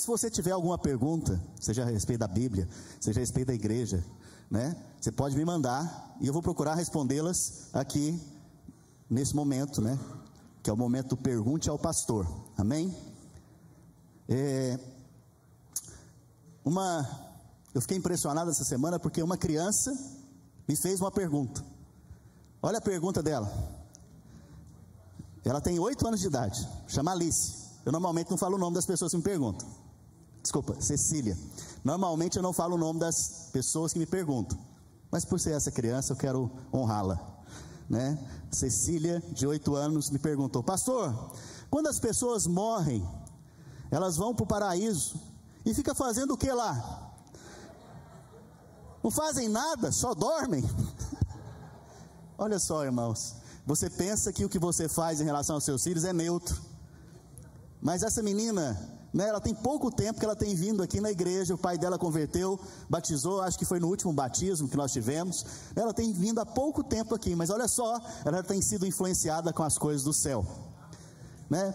se você tiver alguma pergunta, seja a respeito da Bíblia, seja a respeito da igreja, né? Você pode me mandar e eu vou procurar respondê-las aqui nesse momento, né? Que é o momento do pergunte ao pastor. Amém? É, uma, eu fiquei impressionado essa semana porque uma criança me fez uma pergunta. Olha a pergunta dela. Ela tem oito anos de idade, chama Alice. Eu normalmente não falo o nome das pessoas que me perguntam. Desculpa, Cecília. Normalmente eu não falo o nome das pessoas que me perguntam. Mas por ser essa criança, eu quero honrá-la. Né? Cecília, de oito anos, me perguntou: Pastor, quando as pessoas morrem, elas vão para o paraíso e fica fazendo o que lá? Não fazem nada, só dormem. Olha só, irmãos. Você pensa que o que você faz em relação aos seus filhos é neutro. Mas essa menina, né, ela tem pouco tempo que ela tem vindo aqui na igreja, o pai dela converteu, batizou, acho que foi no último batismo que nós tivemos. Ela tem vindo há pouco tempo aqui, mas olha só, ela tem sido influenciada com as coisas do céu. Né?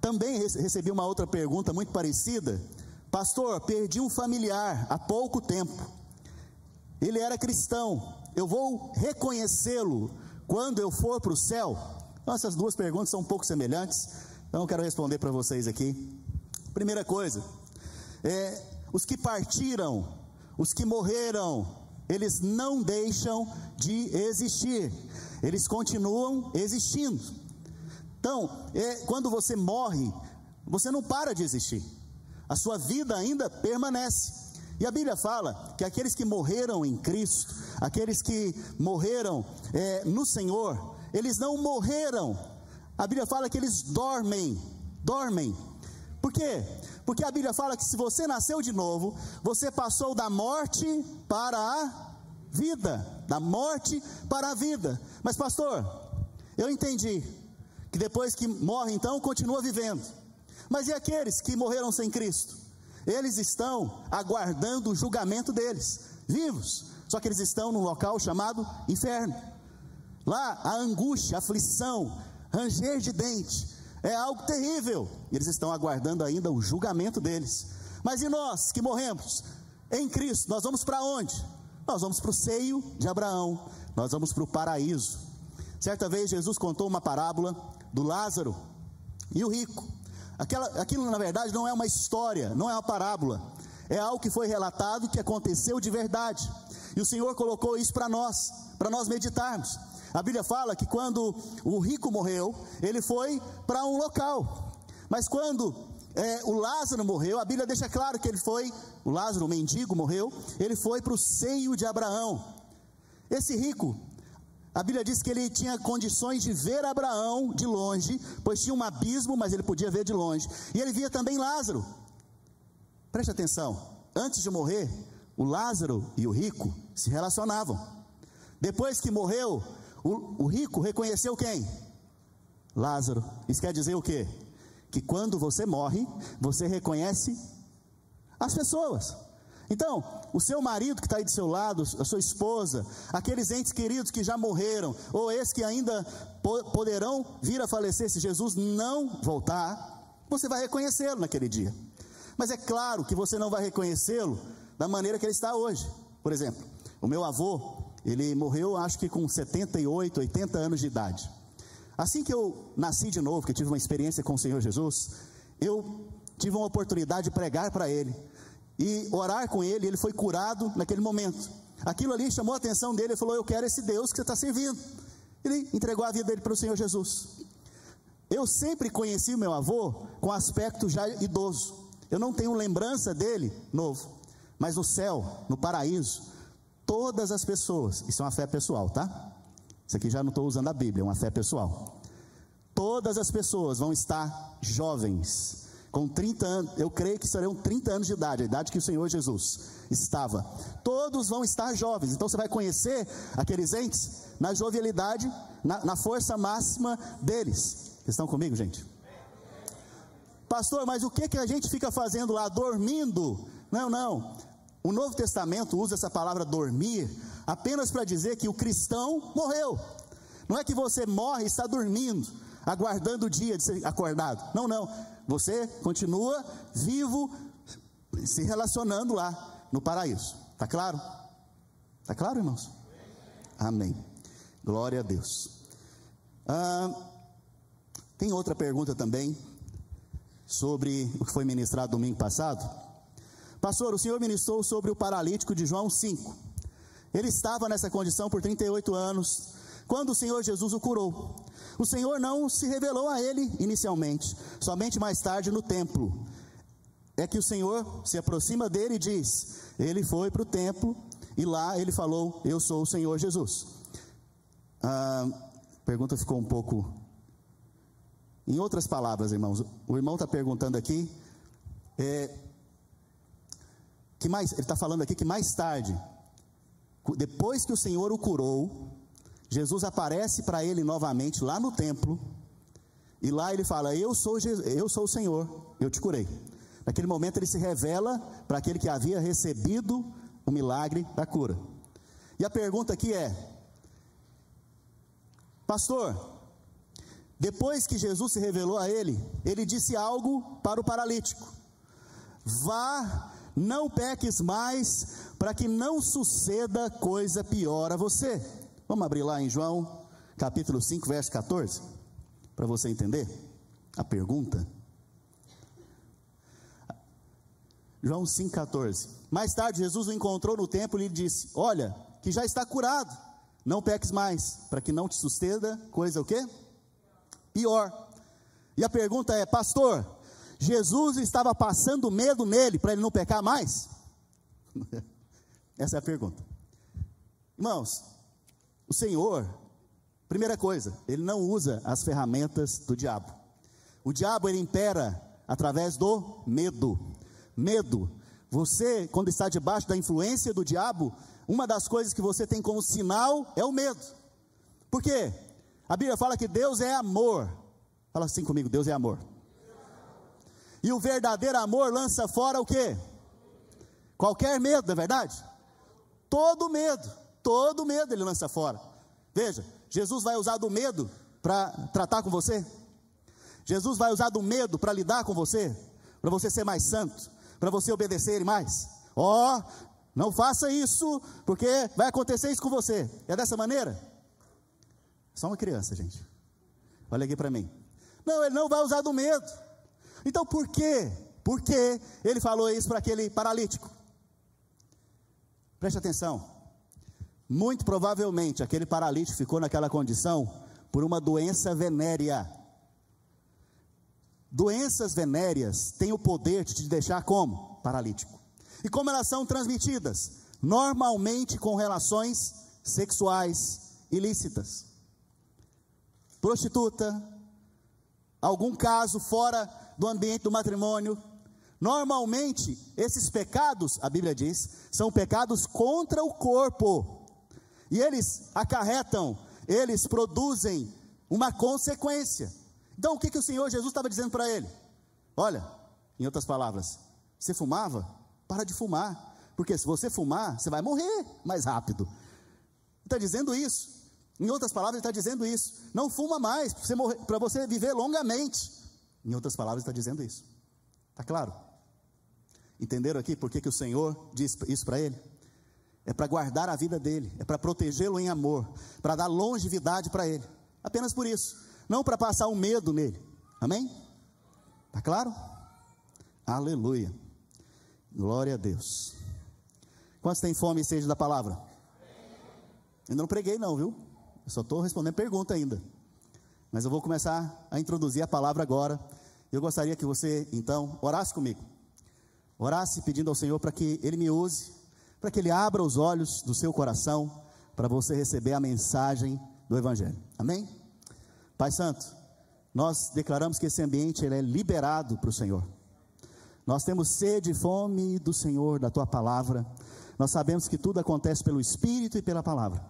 Também recebi uma outra pergunta muito parecida. Pastor, perdi um familiar há pouco tempo. Ele era cristão. Eu vou reconhecê-lo quando eu for para o céu? Então, essas duas perguntas são um pouco semelhantes. Então, eu quero responder para vocês aqui. Primeira coisa, é, os que partiram, os que morreram, eles não deixam de existir, eles continuam existindo. Então, é, quando você morre, você não para de existir, a sua vida ainda permanece. E a Bíblia fala que aqueles que morreram em Cristo, aqueles que morreram é, no Senhor, eles não morreram. A Bíblia fala que eles dormem, dormem. Por quê? Porque a Bíblia fala que se você nasceu de novo, você passou da morte para a vida, da morte para a vida. Mas pastor, eu entendi que depois que morre então continua vivendo. Mas e aqueles que morreram sem Cristo? Eles estão aguardando o julgamento deles, vivos. Só que eles estão num local chamado inferno. Lá a angústia, a aflição, ranger de dente, é algo terrível. Eles estão aguardando ainda o julgamento deles. Mas e nós que morremos em Cristo, nós vamos para onde? Nós vamos para o seio de Abraão, nós vamos para o paraíso. Certa vez Jesus contou uma parábola do Lázaro e o rico. Aquela, aquilo na verdade não é uma história, não é uma parábola, é algo que foi relatado que aconteceu de verdade. E o Senhor colocou isso para nós, para nós meditarmos. A Bíblia fala que quando o rico morreu, ele foi para um local. Mas quando é, o Lázaro morreu, a Bíblia deixa claro que ele foi, o Lázaro, o mendigo, morreu, ele foi para o seio de Abraão. Esse rico, a Bíblia diz que ele tinha condições de ver Abraão de longe, pois tinha um abismo, mas ele podia ver de longe. E ele via também Lázaro. Preste atenção, antes de morrer, o Lázaro e o rico se relacionavam. Depois que morreu, o, o rico reconheceu quem? Lázaro. Isso quer dizer o quê? Que quando você morre, você reconhece as pessoas. Então, o seu marido que está aí do seu lado, a sua esposa, aqueles entes queridos que já morreram, ou esses que ainda poderão vir a falecer se Jesus não voltar, você vai reconhecê-lo naquele dia. Mas é claro que você não vai reconhecê-lo da maneira que ele está hoje. Por exemplo, o meu avô, ele morreu acho que com 78, 80 anos de idade. Assim que eu nasci de novo, que tive uma experiência com o Senhor Jesus, eu tive uma oportunidade de pregar para ele e orar com ele, ele foi curado naquele momento. Aquilo ali chamou a atenção dele, ele falou: Eu quero esse Deus que você está servindo. Ele entregou a vida dele para o Senhor Jesus. Eu sempre conheci o meu avô com aspecto já idoso. Eu não tenho lembrança dele novo. Mas no céu, no paraíso, todas as pessoas, isso é uma fé pessoal, tá? Isso aqui já não estou usando a Bíblia, é uma fé pessoal. Todas as pessoas vão estar jovens, com 30 anos, eu creio que serão 30 anos de idade, a idade que o Senhor Jesus estava. Todos vão estar jovens, então você vai conhecer aqueles entes na jovialidade, na, na força máxima deles. Vocês estão comigo, gente? Pastor, mas o que, que a gente fica fazendo lá? Dormindo? Não, não. O Novo Testamento usa essa palavra dormir apenas para dizer que o cristão morreu. Não é que você morre e está dormindo, aguardando o dia de ser acordado. Não, não. Você continua vivo, se relacionando lá no paraíso. Tá claro? Tá claro, irmãos? Amém. Glória a Deus. Ah, tem outra pergunta também sobre o que foi ministrado domingo passado. Pastor, o senhor ministrou sobre o paralítico de João 5. Ele estava nessa condição por 38 anos, quando o Senhor Jesus o curou. O Senhor não se revelou a ele inicialmente, somente mais tarde no templo. É que o Senhor se aproxima dele e diz: Ele foi para o templo e lá ele falou: Eu sou o Senhor Jesus. A pergunta ficou um pouco. Em outras palavras, irmãos, o irmão está perguntando aqui. É, que mais, ele está falando aqui que mais tarde, depois que o Senhor o curou, Jesus aparece para ele novamente lá no templo, e lá ele fala: Eu sou, eu sou o Senhor, eu te curei. Naquele momento ele se revela para aquele que havia recebido o milagre da cura. E a pergunta aqui é: Pastor, depois que Jesus se revelou a ele, ele disse algo para o paralítico: Vá não peques mais, para que não suceda coisa pior a você. Vamos abrir lá em João, capítulo 5, verso 14, para você entender a pergunta. João 5,14. Mais tarde, Jesus o encontrou no templo e lhe disse: Olha, que já está curado, não peques mais, para que não te suceda coisa o quê? Pior. E a pergunta é, pastor, Jesus estava passando medo nele para ele não pecar mais? Essa é a pergunta. Irmãos, o Senhor, primeira coisa, ele não usa as ferramentas do diabo. O diabo ele impera através do medo. Medo. Você, quando está debaixo da influência do diabo, uma das coisas que você tem como sinal é o medo. Por quê? A Bíblia fala que Deus é amor. Fala assim comigo, Deus é amor. E o verdadeiro amor lança fora o que? Qualquer medo, não é verdade? Todo medo, todo medo ele lança fora. Veja, Jesus vai usar do medo para tratar com você? Jesus vai usar do medo para lidar com você? Para você ser mais santo? Para você obedecer ele mais? Ó, oh, não faça isso, porque vai acontecer isso com você. É dessa maneira? Só uma criança, gente. Olha aqui para mim. Não, ele não vai usar do medo. Então por quê? Por que ele falou isso para aquele paralítico? Preste atenção. Muito provavelmente aquele paralítico ficou naquela condição por uma doença venérea. Doenças venéreas têm o poder de te deixar como? Paralítico. E como elas são transmitidas? Normalmente com relações sexuais ilícitas. Prostituta, algum caso fora do ambiente do matrimônio. Normalmente, esses pecados, a Bíblia diz, são pecados contra o corpo. E eles acarretam, eles produzem uma consequência. Então, o que, que o Senhor Jesus estava dizendo para ele? Olha, em outras palavras, você fumava? Para de fumar. Porque se você fumar, você vai morrer mais rápido. Está dizendo isso. Em outras palavras, ele está dizendo isso. Não fuma mais, para você, você viver longamente. Em outras palavras, está dizendo isso. Está claro? Entenderam aqui por que, que o Senhor diz isso para ele? É para guardar a vida dele, é para protegê-lo em amor, para dar longevidade para ele. Apenas por isso. Não para passar um medo nele. Amém? Está claro? Aleluia. Glória a Deus. Quantos têm fome e sede da palavra? Ainda não preguei, não, viu? Eu só estou respondendo pergunta ainda. Mas eu vou começar a introduzir a palavra agora. Eu gostaria que você, então, orasse comigo. Orasse pedindo ao Senhor para que Ele me use, para que Ele abra os olhos do seu coração, para você receber a mensagem do Evangelho. Amém? Pai Santo, nós declaramos que esse ambiente ele é liberado para o Senhor. Nós temos sede e fome do Senhor, da Tua palavra. Nós sabemos que tudo acontece pelo Espírito e pela palavra.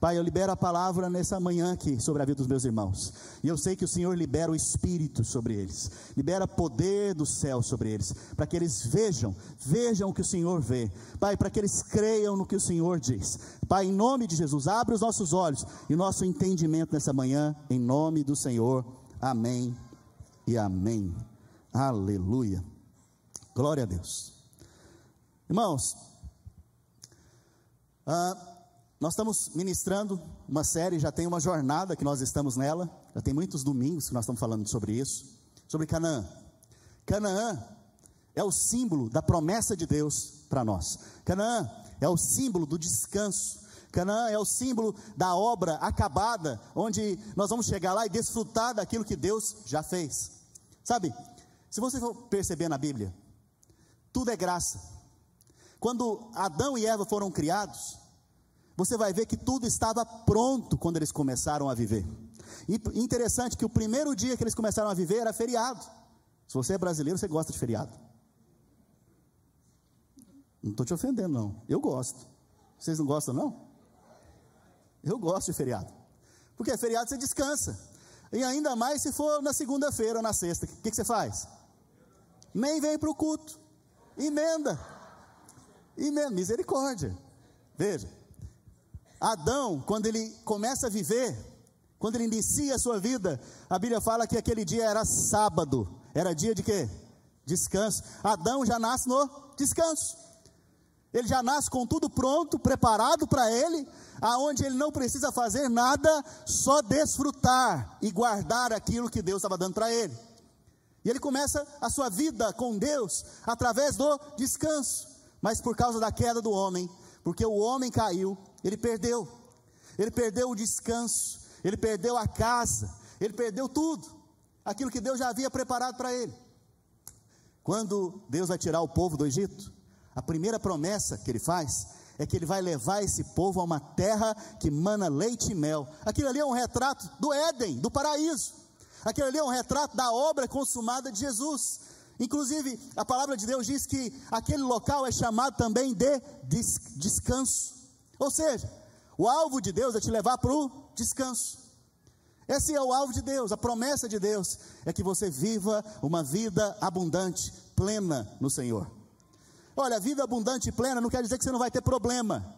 Pai, eu libero a palavra nessa manhã aqui sobre a vida dos meus irmãos. E eu sei que o Senhor libera o Espírito sobre eles, libera poder do céu sobre eles, para que eles vejam, vejam o que o Senhor vê. Pai, para que eles creiam no que o Senhor diz. Pai, em nome de Jesus, abre os nossos olhos e o nosso entendimento nessa manhã, em nome do Senhor. Amém e amém. Aleluia. Glória a Deus. Irmãos, ah, nós estamos ministrando uma série, já tem uma jornada que nós estamos nela, já tem muitos domingos que nós estamos falando sobre isso, sobre Canaã. Canaã é o símbolo da promessa de Deus para nós. Canaã é o símbolo do descanso. Canaã é o símbolo da obra acabada, onde nós vamos chegar lá e desfrutar daquilo que Deus já fez. Sabe, se você for perceber na Bíblia, tudo é graça. Quando Adão e Eva foram criados, você vai ver que tudo estava pronto quando eles começaram a viver. E interessante que o primeiro dia que eles começaram a viver era feriado. Se você é brasileiro, você gosta de feriado. Não estou te ofendendo, não. Eu gosto. Vocês não gostam, não? Eu gosto de feriado. Porque feriado você descansa. E ainda mais se for na segunda-feira ou na sexta. O que, que você faz? Nem vem para o culto. Emenda. Emenda. Misericórdia. Veja. Adão, quando ele começa a viver, quando ele inicia a sua vida, a Bíblia fala que aquele dia era sábado. Era dia de quê? Descanso. Adão já nasce no descanso. Ele já nasce com tudo pronto, preparado para ele, aonde ele não precisa fazer nada, só desfrutar e guardar aquilo que Deus estava dando para ele. E ele começa a sua vida com Deus através do descanso. Mas por causa da queda do homem, porque o homem caiu, ele perdeu. Ele perdeu o descanso, ele perdeu a casa, ele perdeu tudo. Aquilo que Deus já havia preparado para ele. Quando Deus vai tirar o povo do Egito, a primeira promessa que ele faz é que ele vai levar esse povo a uma terra que mana leite e mel. Aquilo ali é um retrato do Éden, do paraíso. Aquilo ali é um retrato da obra consumada de Jesus. Inclusive, a palavra de Deus diz que aquele local é chamado também de descanso. Ou seja, o alvo de Deus é te levar para o descanso. Esse é o alvo de Deus, a promessa de Deus é que você viva uma vida abundante, plena no Senhor. Olha, vida abundante e plena não quer dizer que você não vai ter problema,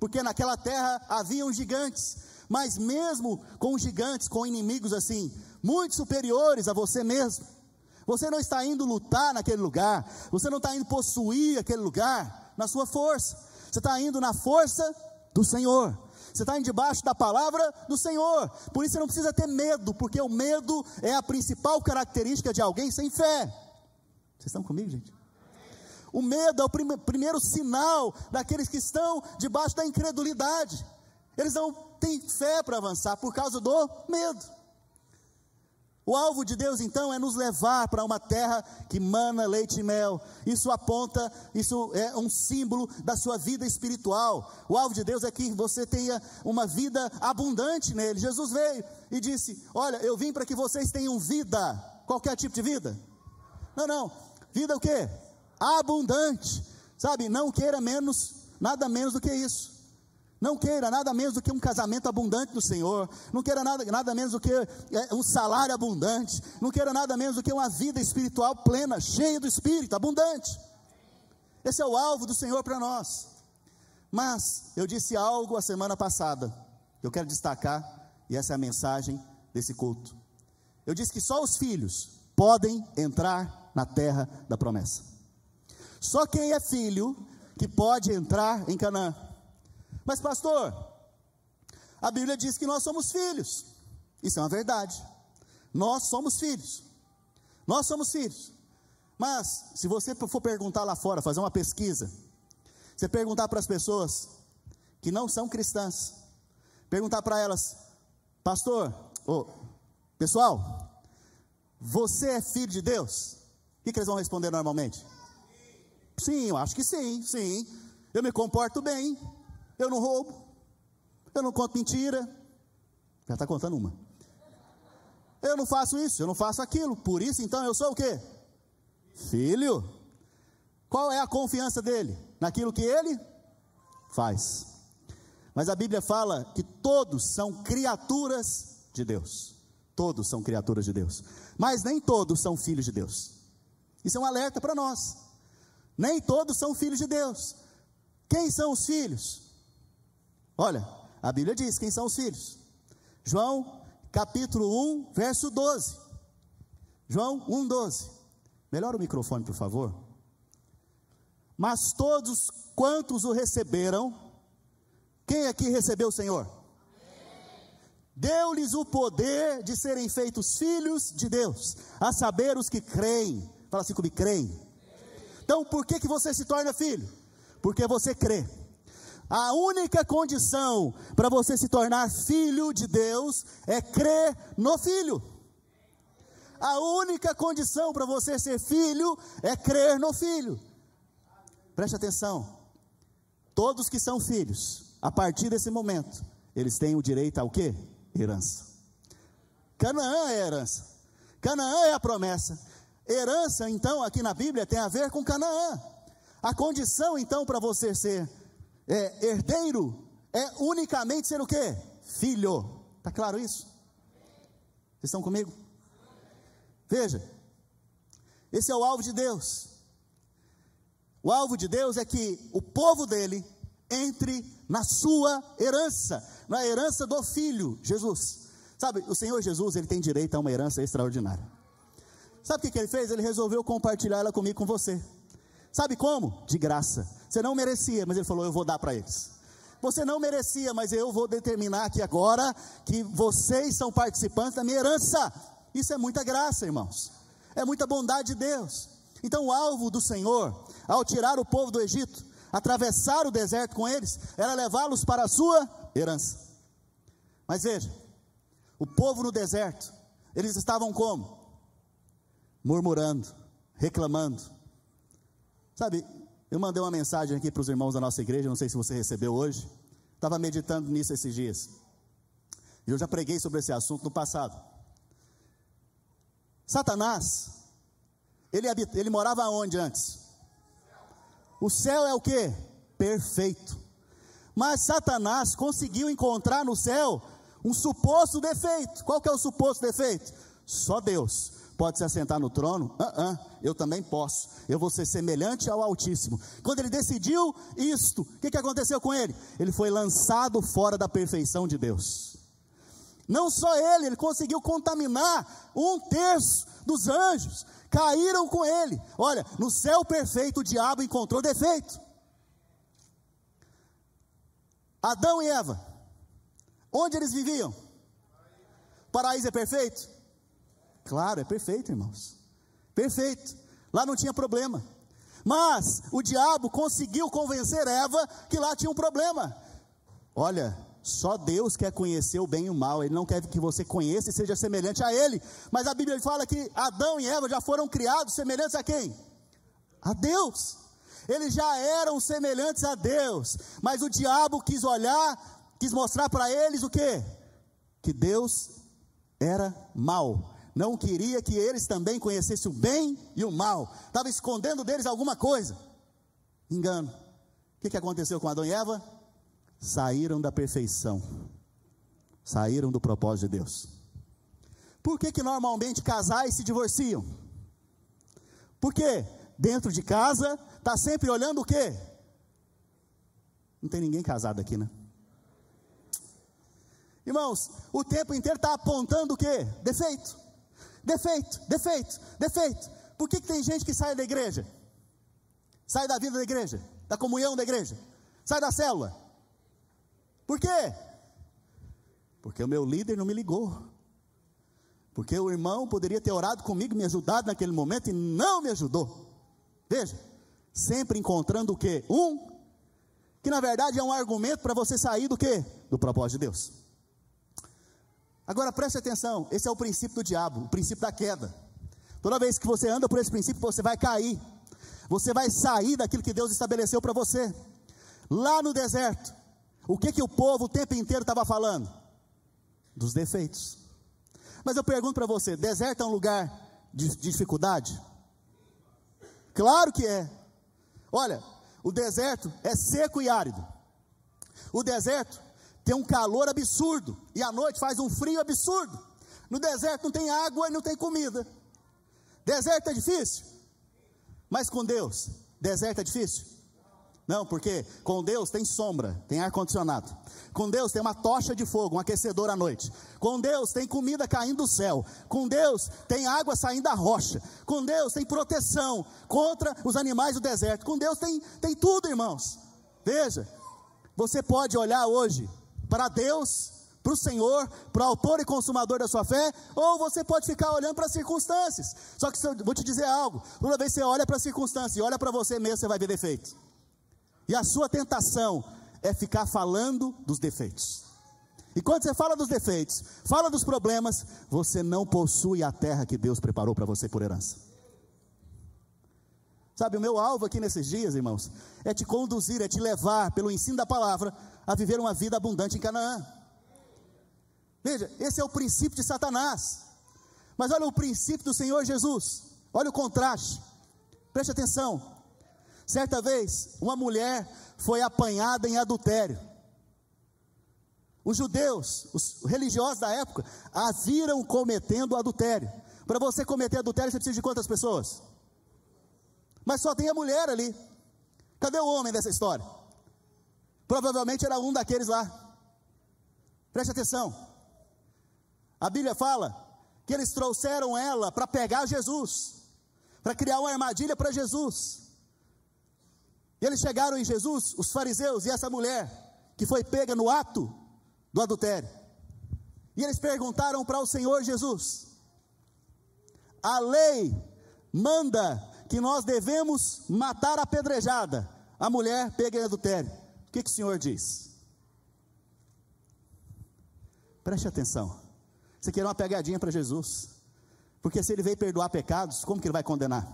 porque naquela terra haviam gigantes, mas mesmo com gigantes, com inimigos assim, muito superiores a você mesmo, você não está indo lutar naquele lugar, você não está indo possuir aquele lugar na sua força, você está indo na força do Senhor. Você está indo debaixo da palavra do Senhor. Por isso você não precisa ter medo, porque o medo é a principal característica de alguém sem fé. Vocês estão comigo, gente? O medo é o prime primeiro sinal daqueles que estão debaixo da incredulidade. Eles não têm fé para avançar por causa do medo. O alvo de Deus então é nos levar para uma terra que mana leite e mel. Isso aponta, isso é um símbolo da sua vida espiritual. O alvo de Deus é que você tenha uma vida abundante nele. Jesus veio e disse: Olha, eu vim para que vocês tenham vida. Qualquer tipo de vida? Não, não. Vida o quê? abundante. Sabe, não queira menos, nada menos do que isso. Não queira nada menos do que um casamento abundante do Senhor. Não queira nada, nada menos do que é, um salário abundante. Não queira nada menos do que uma vida espiritual plena, cheia do Espírito, abundante. Esse é o alvo do Senhor para nós. Mas eu disse algo a semana passada. Eu quero destacar, e essa é a mensagem desse culto. Eu disse que só os filhos podem entrar na terra da promessa. Só quem é filho que pode entrar em Canaã. Mas, pastor, a Bíblia diz que nós somos filhos. Isso é uma verdade. Nós somos filhos. Nós somos filhos. Mas, se você for perguntar lá fora, fazer uma pesquisa, você perguntar para as pessoas que não são cristãs, perguntar para elas, pastor, oh, pessoal, você é filho de Deus? O que, que eles vão responder normalmente? Sim, eu acho que sim, sim. Eu me comporto bem, eu não roubo, eu não conto mentira. Já está contando uma. Eu não faço isso, eu não faço aquilo. Por isso, então, eu sou o quê? Filho. Qual é a confiança dele? Naquilo que ele faz. Mas a Bíblia fala que todos são criaturas de Deus. Todos são criaturas de Deus. Mas nem todos são filhos de Deus. Isso é um alerta para nós. Nem todos são filhos de Deus. Quem são os filhos? Olha, a Bíblia diz quem são os filhos. João capítulo 1, verso 12. João 1, 12. Melhora o microfone, por favor. Mas todos quantos o receberam, quem aqui recebeu o Senhor? Deu-lhes o poder de serem feitos filhos de Deus, a saber os que creem. Fala assim comigo, creem. Então, por que, que você se torna filho? Porque você crê. A única condição para você se tornar filho de Deus é crer no filho. A única condição para você ser filho é crer no filho. Preste atenção. Todos que são filhos, a partir desse momento, eles têm o direito ao quê? Herança. Canaã é herança. Canaã é a promessa. Herança, então, aqui na Bíblia tem a ver com Canaã. A condição, então, para você ser é, herdeiro é unicamente ser o quê? Filho. Está claro isso? Vocês estão comigo? Veja, esse é o alvo de Deus. O alvo de Deus é que o povo dele entre na sua herança, na herança do Filho, Jesus. Sabe, o Senhor Jesus, ele tem direito a uma herança extraordinária. Sabe o que, que ele fez? Ele resolveu compartilhar ela comigo, com você. Sabe como? De graça. Você não merecia, mas ele falou: Eu vou dar para eles. Você não merecia, mas eu vou determinar aqui agora que vocês são participantes da minha herança. Isso é muita graça, irmãos. É muita bondade de Deus. Então, o alvo do Senhor, ao tirar o povo do Egito, atravessar o deserto com eles, era levá-los para a sua herança. Mas veja, o povo no deserto, eles estavam como? Murmurando, reclamando. Sabe, eu mandei uma mensagem aqui para os irmãos da nossa igreja, não sei se você recebeu hoje. Estava meditando nisso esses dias. E eu já preguei sobre esse assunto no passado. Satanás, ele, habita, ele morava onde antes? O céu é o que? Perfeito. Mas Satanás conseguiu encontrar no céu um suposto defeito. Qual que é o suposto defeito? Só Deus pode se assentar no trono? Uh -uh, eu também posso. Eu vou ser semelhante ao Altíssimo. Quando ele decidiu isto, o que, que aconteceu com ele? Ele foi lançado fora da perfeição de Deus. Não só ele, ele conseguiu contaminar um terço dos anjos. Caíram com ele. Olha, no céu perfeito o diabo encontrou defeito. Adão e Eva, onde eles viviam? Paraíso é perfeito? Claro, é perfeito, irmãos. Perfeito. Lá não tinha problema. Mas o diabo conseguiu convencer Eva que lá tinha um problema. Olha, só Deus quer conhecer o bem e o mal, Ele não quer que você conheça e seja semelhante a Ele. Mas a Bíblia fala que Adão e Eva já foram criados semelhantes a quem? A Deus. Eles já eram semelhantes a Deus, mas o diabo quis olhar, quis mostrar para eles o que? Que Deus era mal, não queria que eles também conhecessem o bem e o mal, estava escondendo deles alguma coisa. Engano. O que, que aconteceu com Adão e Eva? Saíram da perfeição, saíram do propósito de Deus. Por que, que normalmente casais se divorciam? Porque dentro de casa está sempre olhando o quê? Não tem ninguém casado aqui, né? Irmãos, o tempo inteiro está apontando o quê? Defeito. Defeito, defeito, defeito. Por que, que tem gente que sai da igreja? Sai da vida da igreja, da comunhão da igreja, sai da célula. Por quê? Porque o meu líder não me ligou. Porque o irmão poderia ter orado comigo, me ajudado naquele momento e não me ajudou. Veja, sempre encontrando o quê? Um, que na verdade é um argumento para você sair do quê? Do propósito de Deus. Agora preste atenção, esse é o princípio do diabo, o princípio da queda. Toda vez que você anda por esse princípio, você vai cair. Você vai sair daquilo que Deus estabeleceu para você. Lá no deserto, o que que o povo o tempo inteiro estava falando? Dos defeitos. Mas eu pergunto para você: deserto é um lugar de, de dificuldade? Claro que é. Olha, o deserto é seco e árido. O deserto tem um calor absurdo, e à noite faz um frio absurdo. No deserto não tem água e não tem comida. Deserto é difícil, mas com Deus, deserto é difícil? Não, porque com Deus tem sombra, tem ar-condicionado. Com Deus tem uma tocha de fogo, um aquecedor à noite. Com Deus tem comida caindo do céu. Com Deus tem água saindo da rocha. Com Deus tem proteção contra os animais do deserto. Com Deus tem, tem tudo, irmãos. Veja, você pode olhar hoje para Deus, para o Senhor, para o autor e consumador da sua fé, ou você pode ficar olhando para as circunstâncias. Só que eu vou te dizer algo: toda vez que você olha para as circunstâncias e olha para você mesmo, você vai ver defeitos. E a sua tentação é ficar falando dos defeitos. E quando você fala dos defeitos, fala dos problemas, você não possui a terra que Deus preparou para você por herança. Sabe, o meu alvo aqui nesses dias, irmãos, é te conduzir, é te levar pelo ensino da palavra a viver uma vida abundante em Canaã. Veja, esse é o princípio de Satanás. Mas olha o princípio do Senhor Jesus. Olha o contraste. Preste atenção. Certa vez, uma mulher foi apanhada em adultério. Os judeus, os religiosos da época, a viram cometendo adultério. Para você cometer adultério, você precisa de quantas pessoas? Mas só tem a mulher ali. Cadê o homem dessa história? Provavelmente era um daqueles lá. Preste atenção. A Bíblia fala que eles trouxeram ela para pegar Jesus, para criar uma armadilha para Jesus. E eles chegaram em Jesus, os fariseus e essa mulher, que foi pega no ato do adultério. E eles perguntaram para o Senhor Jesus: a lei manda que nós devemos matar a pedrejada, a mulher pega em adultério. O que, que o Senhor diz? Preste atenção. Você quer uma pegadinha para Jesus. Porque se ele veio perdoar pecados, como que ele vai condenar?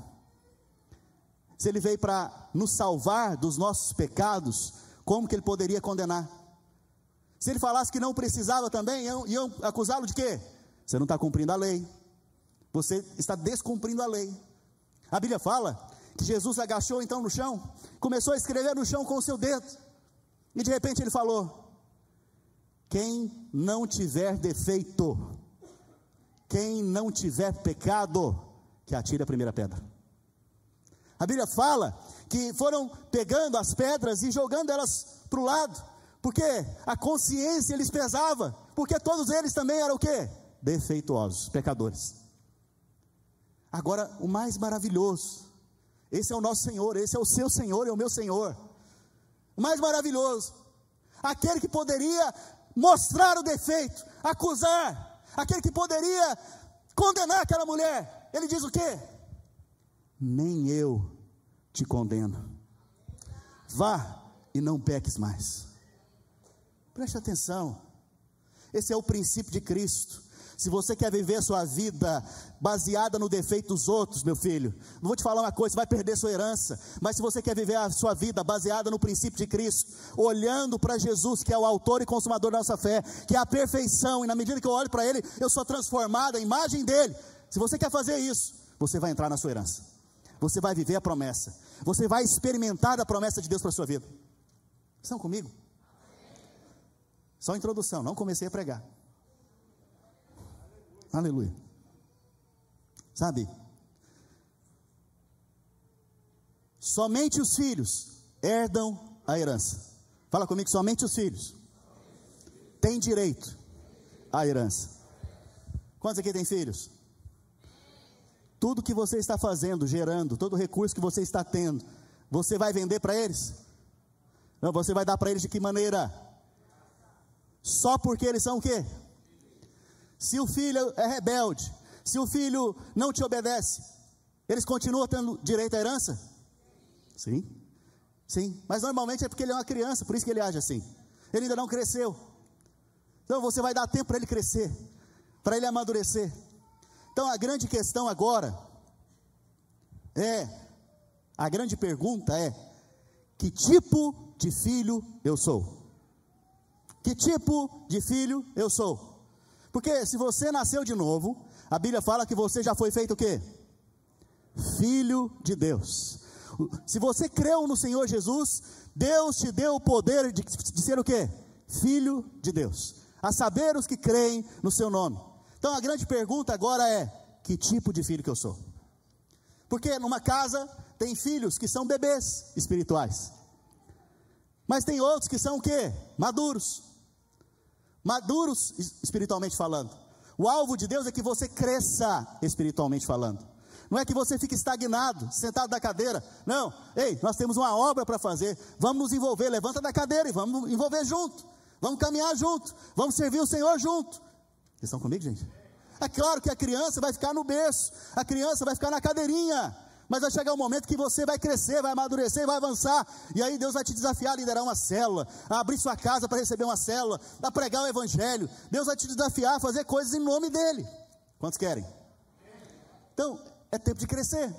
Se ele veio para nos salvar dos nossos pecados, como que ele poderia condenar? Se ele falasse que não precisava também, iam, iam acusá-lo de quê? Você não está cumprindo a lei. Você está descumprindo a lei. A Bíblia fala que Jesus agachou então no chão, começou a escrever no chão com o seu dedo, e de repente ele falou: Quem não tiver defeito, quem não tiver pecado, que atire a primeira pedra. A Bíblia fala que foram pegando as pedras e jogando elas para o lado, porque a consciência lhes pesava, porque todos eles também eram o quê? Defeituosos, pecadores. Agora, o mais maravilhoso, esse é o nosso Senhor, esse é o seu Senhor e o meu Senhor. O mais maravilhoso, aquele que poderia mostrar o defeito, acusar, aquele que poderia condenar aquela mulher. Ele diz o quê? nem eu te condeno. Vá e não peques mais. Preste atenção. Esse é o princípio de Cristo. Se você quer viver a sua vida baseada no defeito dos outros, meu filho, não vou te falar uma coisa, você vai perder sua herança. Mas se você quer viver a sua vida baseada no princípio de Cristo, olhando para Jesus, que é o autor e consumador da nossa fé, que é a perfeição, e na medida que eu olho para Ele, eu sou transformado, a imagem dele. Se você quer fazer isso, você vai entrar na sua herança você vai viver a promessa, você vai experimentar a promessa de Deus para a sua vida. Estão comigo? Só introdução, não comecei a pregar. Aleluia. Sabe? Somente os filhos herdam a herança. Fala comigo, somente os filhos têm direito à herança. Quantos aqui têm filhos? Tudo que você está fazendo, gerando, todo recurso que você está tendo, você vai vender para eles? Não, você vai dar para eles de que maneira? Só porque eles são o quê? Se o filho é rebelde, se o filho não te obedece, eles continuam tendo direito à herança? Sim. Sim. Mas normalmente é porque ele é uma criança, por isso que ele age assim. Ele ainda não cresceu. Então você vai dar tempo para ele crescer, para ele amadurecer. Então a grande questão agora é, a grande pergunta é: que tipo de filho eu sou? Que tipo de filho eu sou? Porque se você nasceu de novo, a Bíblia fala que você já foi feito o quê? Filho de Deus. Se você creu no Senhor Jesus, Deus te deu o poder de, de ser o quê? Filho de Deus. A saber os que creem no seu nome. Então a grande pergunta agora é: que tipo de filho que eu sou? Porque numa casa tem filhos que são bebês espirituais. Mas tem outros que são o quê? Maduros. Maduros espiritualmente falando. O alvo de Deus é que você cresça espiritualmente falando. Não é que você fique estagnado, sentado na cadeira. Não. Ei, nós temos uma obra para fazer. Vamos nos envolver. Levanta da cadeira e vamos envolver junto. Vamos caminhar junto. Vamos servir o Senhor junto. Vocês estão comigo, gente? É claro que a criança vai ficar no berço. A criança vai ficar na cadeirinha. Mas vai chegar um momento que você vai crescer, vai amadurecer, vai avançar. E aí Deus vai te desafiar a liderar uma célula, a abrir sua casa para receber uma célula, a pregar o evangelho. Deus vai te desafiar a fazer coisas em nome dele. Quantos querem? Então, é tempo de crescer.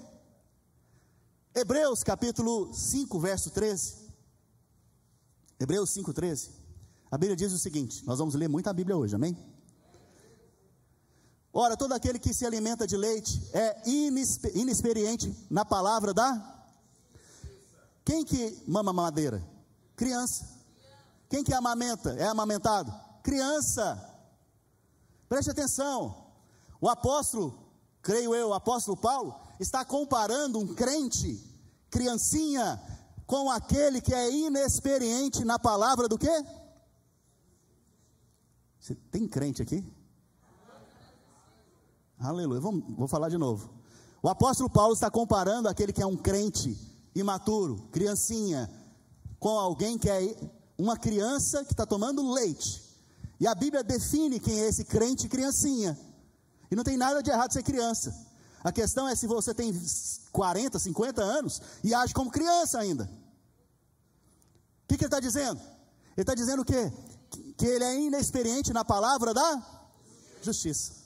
Hebreus capítulo 5, verso 13. Hebreus 5, 13. A Bíblia diz o seguinte: nós vamos ler muita Bíblia hoje, amém? Ora, todo aquele que se alimenta de leite é inexperiente na palavra da. Quem que mama madeira? Criança. Quem que amamenta? É amamentado? Criança. Preste atenção. O apóstolo creio eu, o apóstolo Paulo, está comparando um crente, criancinha, com aquele que é inexperiente na palavra do quê? Você tem crente aqui? Aleluia. Vou falar de novo. O apóstolo Paulo está comparando aquele que é um crente imaturo, criancinha, com alguém que é uma criança que está tomando leite. E a Bíblia define quem é esse crente criancinha. E não tem nada de errado ser criança. A questão é se você tem 40, 50 anos e age como criança ainda. O que, que ele está dizendo? Ele está dizendo o quê? Que ele é inexperiente na palavra da justiça.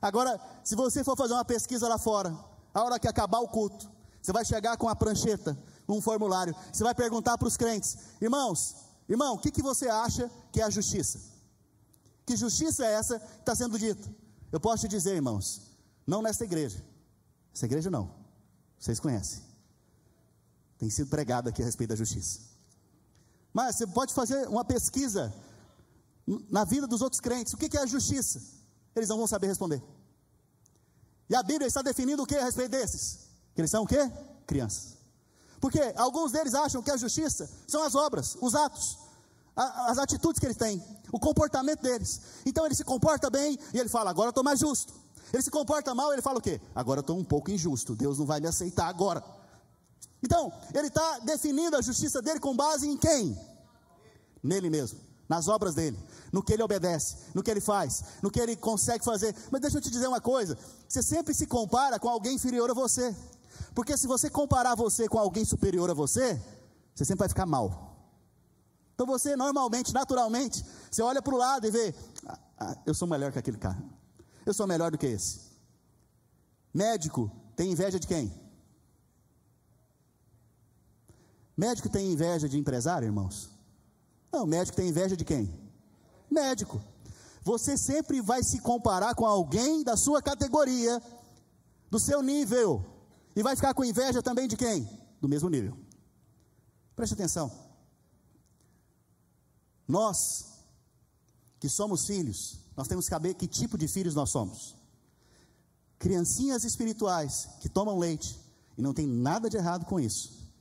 Agora, se você for fazer uma pesquisa lá fora, a hora que acabar o culto, você vai chegar com a prancheta, um formulário, você vai perguntar para os crentes: irmãos, irmão, o que, que você acha que é a justiça? Que justiça é essa que está sendo dita? Eu posso te dizer, irmãos, não nesta igreja. Essa igreja não. Vocês conhecem. Tem sido pregado aqui a respeito da justiça. Mas você pode fazer uma pesquisa na vida dos outros crentes. O que é a justiça? Eles não vão saber responder. E a Bíblia está definindo o que a respeito desses? Que eles são o quê? Crianças. Porque alguns deles acham que a justiça são as obras, os atos as atitudes que eles têm, o comportamento deles. Então ele se comporta bem e ele fala: agora eu estou mais justo. Ele se comporta mal, ele fala o quê? Agora eu estou um pouco injusto, Deus não vai me aceitar agora. Então, ele está definindo a justiça dele com base em quem? Nele mesmo, nas obras dele, no que ele obedece, no que ele faz, no que ele consegue fazer. Mas deixa eu te dizer uma coisa: você sempre se compara com alguém inferior a você, porque se você comparar você com alguém superior a você, você sempre vai ficar mal. Então você normalmente, naturalmente, você olha para o lado e vê, ah, ah, eu sou melhor que aquele cara. Eu sou melhor do que esse. Médico tem inveja de quem? Médico tem inveja de empresário, irmãos? Não, médico tem inveja de quem? Médico. Você sempre vai se comparar com alguém da sua categoria, do seu nível, e vai ficar com inveja também de quem? Do mesmo nível. Preste atenção. Nós, que somos filhos, nós temos que saber que tipo de filhos nós somos. Criancinhas espirituais que tomam leite, e não tem nada de errado com isso.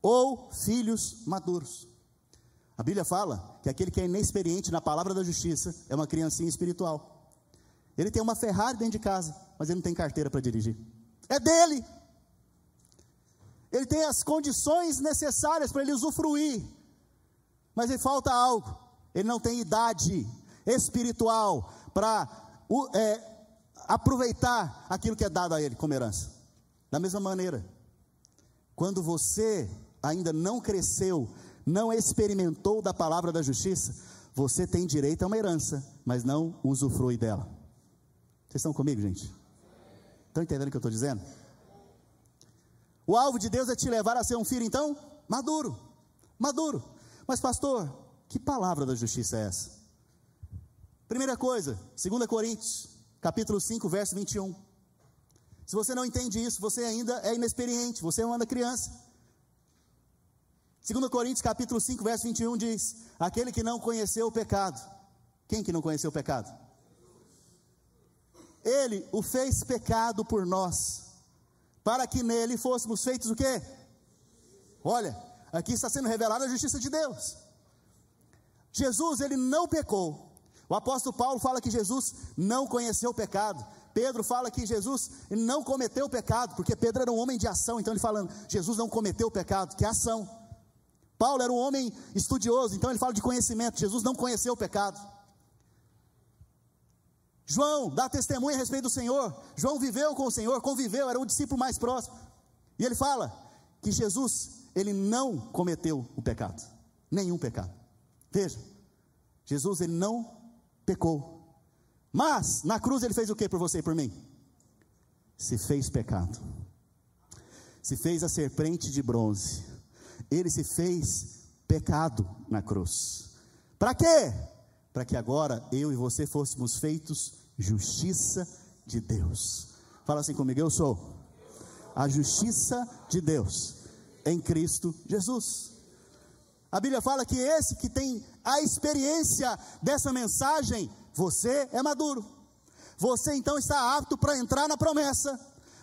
Ou filhos maduros. A Bíblia fala que aquele que é inexperiente na palavra da justiça é uma criancinha espiritual. Ele tem uma Ferrari dentro de casa, mas ele não tem carteira para dirigir. É dele. Ele tem as condições necessárias para ele usufruir mas ele falta algo. Ele não tem idade espiritual para é, aproveitar aquilo que é dado a ele como herança. Da mesma maneira, quando você ainda não cresceu, não experimentou da palavra da justiça, você tem direito a uma herança, mas não usufrui dela. Vocês estão comigo, gente? Estão entendendo o que eu estou dizendo? O alvo de Deus é te levar a ser um filho, então, maduro. Maduro. Mas, pastor, que palavra da justiça é essa? Primeira coisa, 2 Coríntios, capítulo 5, verso 21. Se você não entende isso, você ainda é inexperiente, você é uma criança. 2 Coríntios, capítulo 5, verso 21 diz: Aquele que não conheceu o pecado. Quem que não conheceu o pecado? Ele o fez pecado por nós, para que nele fôssemos feitos o quê? Olha, aqui está sendo revelada a justiça de Deus. Jesus, ele não pecou. O apóstolo Paulo fala que Jesus não conheceu o pecado. Pedro fala que Jesus não cometeu o pecado, porque Pedro era um homem de ação, então ele fala, Jesus não cometeu o pecado, que é ação. Paulo era um homem estudioso, então ele fala de conhecimento, Jesus não conheceu o pecado. João dá testemunho a respeito do Senhor. João viveu com o Senhor, conviveu, era o discípulo mais próximo. E ele fala que Jesus, ele não cometeu o pecado, nenhum pecado. Veja, Jesus ele não pecou. Mas na cruz ele fez o que por você e por mim? Se fez pecado. Se fez a serpente de bronze. Ele se fez pecado na cruz. Para quê? Para que agora eu e você fôssemos feitos justiça de Deus. Fala assim comigo, eu sou a justiça de Deus em Cristo Jesus. A Bíblia fala que esse que tem a experiência dessa mensagem, você é maduro. Você então está apto para entrar na promessa.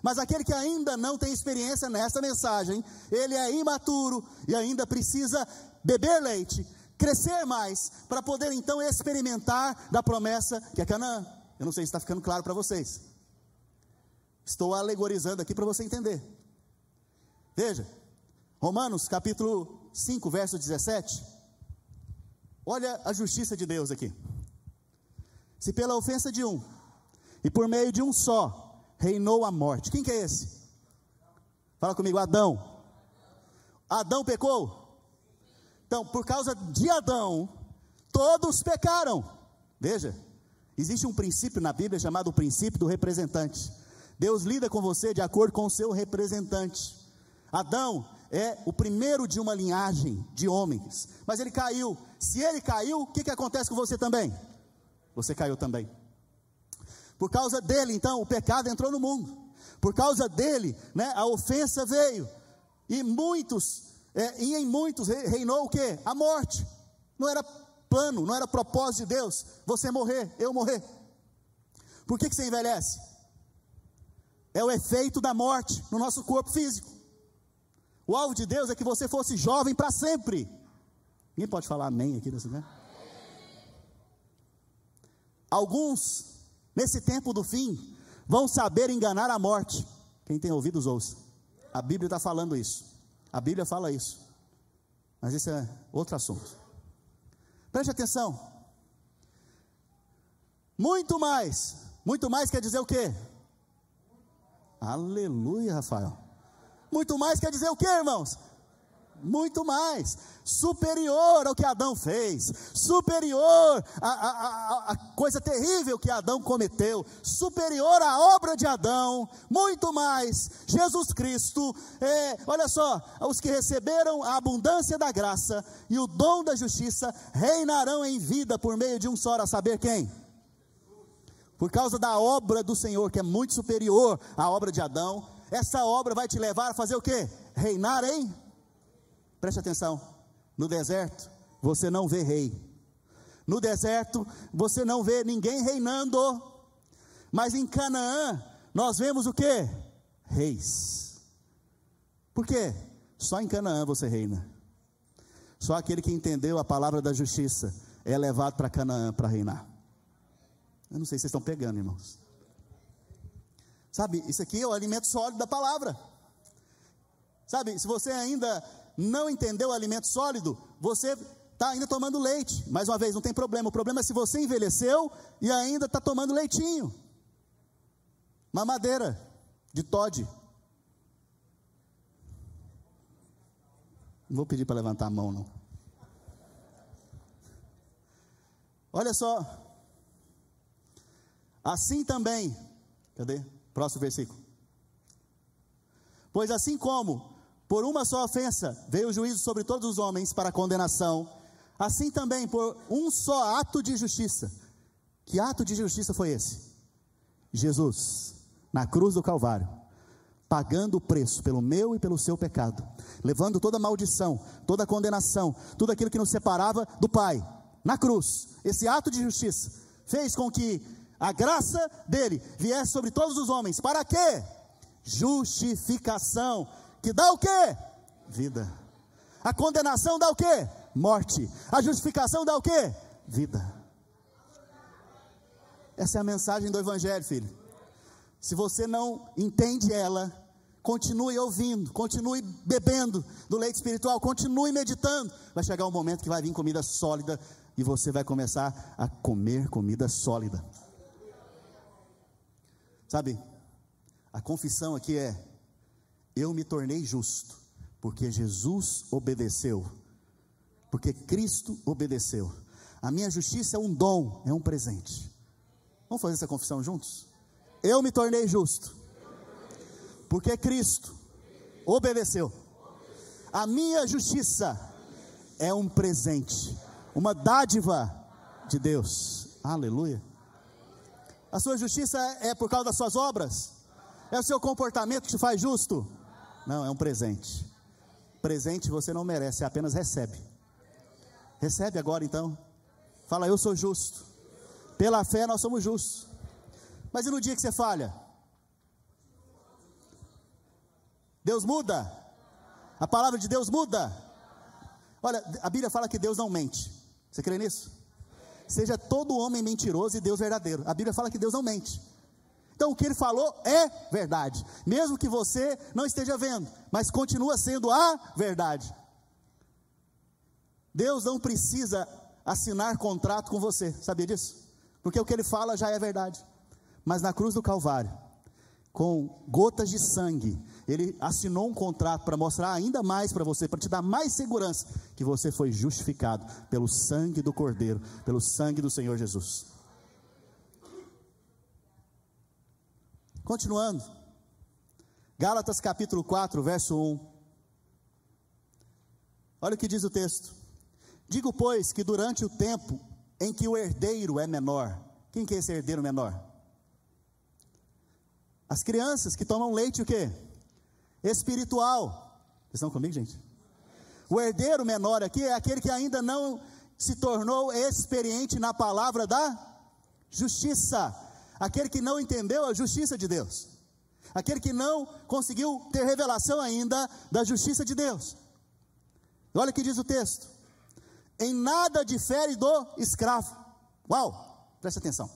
Mas aquele que ainda não tem experiência nessa mensagem, ele é imaturo e ainda precisa beber leite, crescer mais, para poder então experimentar da promessa que é Canaã. Eu não sei se está ficando claro para vocês. Estou alegorizando aqui para você entender. Veja, Romanos capítulo 5, verso 17. Olha a justiça de Deus aqui. Se pela ofensa de um, e por meio de um só, reinou a morte. Quem que é esse? Fala comigo, Adão. Adão pecou? Então, por causa de Adão, todos pecaram. Veja, Existe um princípio na Bíblia chamado o princípio do representante. Deus lida com você de acordo com o seu representante. Adão é o primeiro de uma linhagem de homens, mas ele caiu. Se ele caiu, o que, que acontece com você também? Você caiu também. Por causa dele, então, o pecado entrou no mundo. Por causa dele, né, a ofensa veio. E muitos, é, e em muitos reinou o que? A morte. Não era plano, não era propósito de Deus você morrer, eu morrer. Por que, que você envelhece? É o efeito da morte no nosso corpo físico. O alvo de Deus é que você fosse jovem para sempre. Ninguém pode falar amém aqui nesse né? Alguns, nesse tempo do fim, vão saber enganar a morte. Quem tem ouvidos, ouça. A Bíblia está falando isso. A Bíblia fala isso. Mas esse é outro assunto. Preste atenção. Muito mais. Muito mais quer dizer o quê? Aleluia, Rafael. Muito mais quer dizer o quê, irmãos? Muito mais superior ao que Adão fez, superior à, coisa terrível que Adão cometeu, superior à obra de Adão, muito mais. Jesus Cristo, é, olha só, os que receberam a abundância da graça e o dom da justiça reinarão em vida por meio de um só, a saber quem? Por causa da obra do Senhor, que é muito superior à obra de Adão, essa obra vai te levar a fazer o que? Reinar em? Preste atenção no deserto, você não vê rei. No deserto, você não vê ninguém reinando. Mas em Canaã, nós vemos o que? Reis. Por quê? Só em Canaã você reina. Só aquele que entendeu a palavra da justiça é levado para Canaã para reinar. Eu não sei se vocês estão pegando, irmãos. Sabe, isso aqui é o alimento sólido da palavra. Sabe, se você ainda não entendeu o alimento sólido, você está ainda tomando leite. Mais uma vez, não tem problema. O problema é se você envelheceu e ainda está tomando leitinho. Mamadeira de Todd. Não vou pedir para levantar a mão, não. Olha só. Assim também. Cadê? Próximo versículo. Pois assim como por uma só ofensa veio o juízo sobre todos os homens para condenação, assim também por um só ato de justiça. Que ato de justiça foi esse? Jesus, na cruz do Calvário, pagando o preço pelo meu e pelo seu pecado, levando toda maldição, toda condenação, tudo aquilo que nos separava do Pai, na cruz. Esse ato de justiça fez com que a graça dele viesse sobre todos os homens. Para quê? Justificação que dá o quê? Vida. A condenação dá o quê? Morte. A justificação dá o quê? Vida. Essa é a mensagem do Evangelho, filho. Se você não entende ela, continue ouvindo, continue bebendo do leite espiritual, continue meditando. Vai chegar um momento que vai vir comida sólida e você vai começar a comer comida sólida. Sabe, a confissão aqui é: eu me tornei justo, porque Jesus obedeceu, porque Cristo obedeceu. A minha justiça é um dom, é um presente. Vamos fazer essa confissão juntos? Eu me tornei justo, porque Cristo obedeceu. A minha justiça é um presente, uma dádiva de Deus. Aleluia. A sua justiça é por causa das suas obras? É o seu comportamento que te faz justo? Não, é um presente. Presente você não merece, apenas recebe. Recebe agora então. Fala, eu sou justo. Pela fé nós somos justos. Mas e no dia que você falha? Deus muda? A palavra de Deus muda? Olha, a Bíblia fala que Deus não mente. Você crê nisso? Seja todo homem mentiroso e Deus verdadeiro. A Bíblia fala que Deus não mente. Então o que ele falou é verdade, mesmo que você não esteja vendo, mas continua sendo a verdade. Deus não precisa assinar contrato com você, sabia disso? Porque o que ele fala já é verdade. Mas na cruz do Calvário, com gotas de sangue, ele assinou um contrato para mostrar ainda mais para você, para te dar mais segurança que você foi justificado pelo sangue do Cordeiro, pelo sangue do Senhor Jesus. Continuando. Gálatas capítulo 4, verso 1. Olha o que diz o texto. Digo, pois, que durante o tempo em que o herdeiro é menor, quem que é esse herdeiro menor? As crianças que tomam leite o quê? Espiritual. Vocês estão comigo, gente? O herdeiro menor aqui é aquele que ainda não se tornou experiente na palavra da justiça aquele que não entendeu a justiça de Deus, aquele que não conseguiu ter revelação ainda da justiça de Deus. Olha o que diz o texto: em nada difere do escravo. Uau, preste atenção.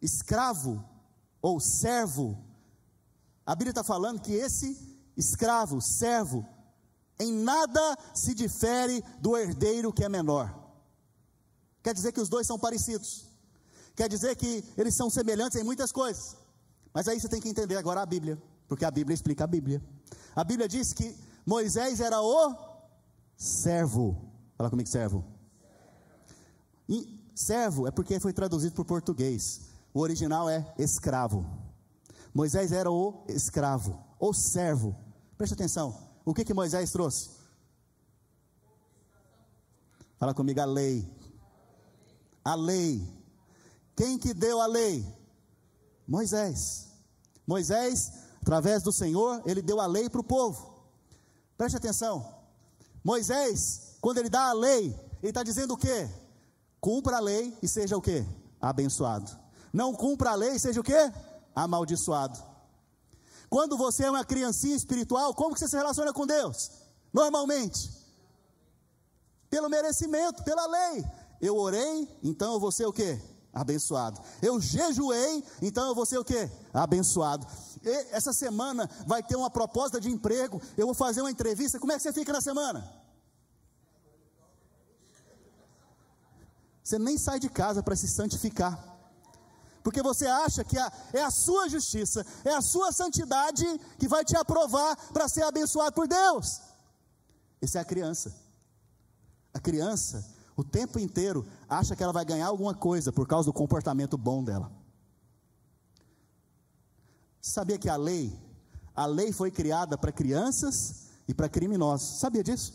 Escravo ou servo, a Bíblia está falando que esse escravo, servo, em nada se difere do herdeiro que é menor. Quer dizer que os dois são parecidos. Quer dizer que eles são semelhantes em muitas coisas. Mas aí você tem que entender agora a Bíblia, porque a Bíblia explica a Bíblia. A Bíblia diz que Moisés era o servo. Fala comigo, servo. E servo é porque foi traduzido para o português. O original é escravo. Moisés era o escravo, o servo. Preste atenção. O que que Moisés trouxe? Fala comigo a lei. A lei quem que deu a lei? Moisés. Moisés, através do Senhor, ele deu a lei para o povo. Preste atenção. Moisés, quando ele dá a lei, ele está dizendo o quê? Cumpra a lei e seja o quê? Abençoado. Não cumpra a lei e seja o quê? Amaldiçoado. Quando você é uma criancinha espiritual, como que você se relaciona com Deus? Normalmente. Pelo merecimento, pela lei. Eu orei, então eu vou ser o quê? Abençoado. Eu jejuei, então eu vou ser o quê? Abençoado. E essa semana vai ter uma proposta de emprego, eu vou fazer uma entrevista. Como é que você fica na semana? Você nem sai de casa para se santificar. Porque você acha que a, é a sua justiça, é a sua santidade que vai te aprovar para ser abençoado por Deus. Essa é a criança. A criança, o tempo inteiro acha que ela vai ganhar alguma coisa por causa do comportamento bom dela. Sabia que a lei, a lei foi criada para crianças e para criminosos. Sabia disso?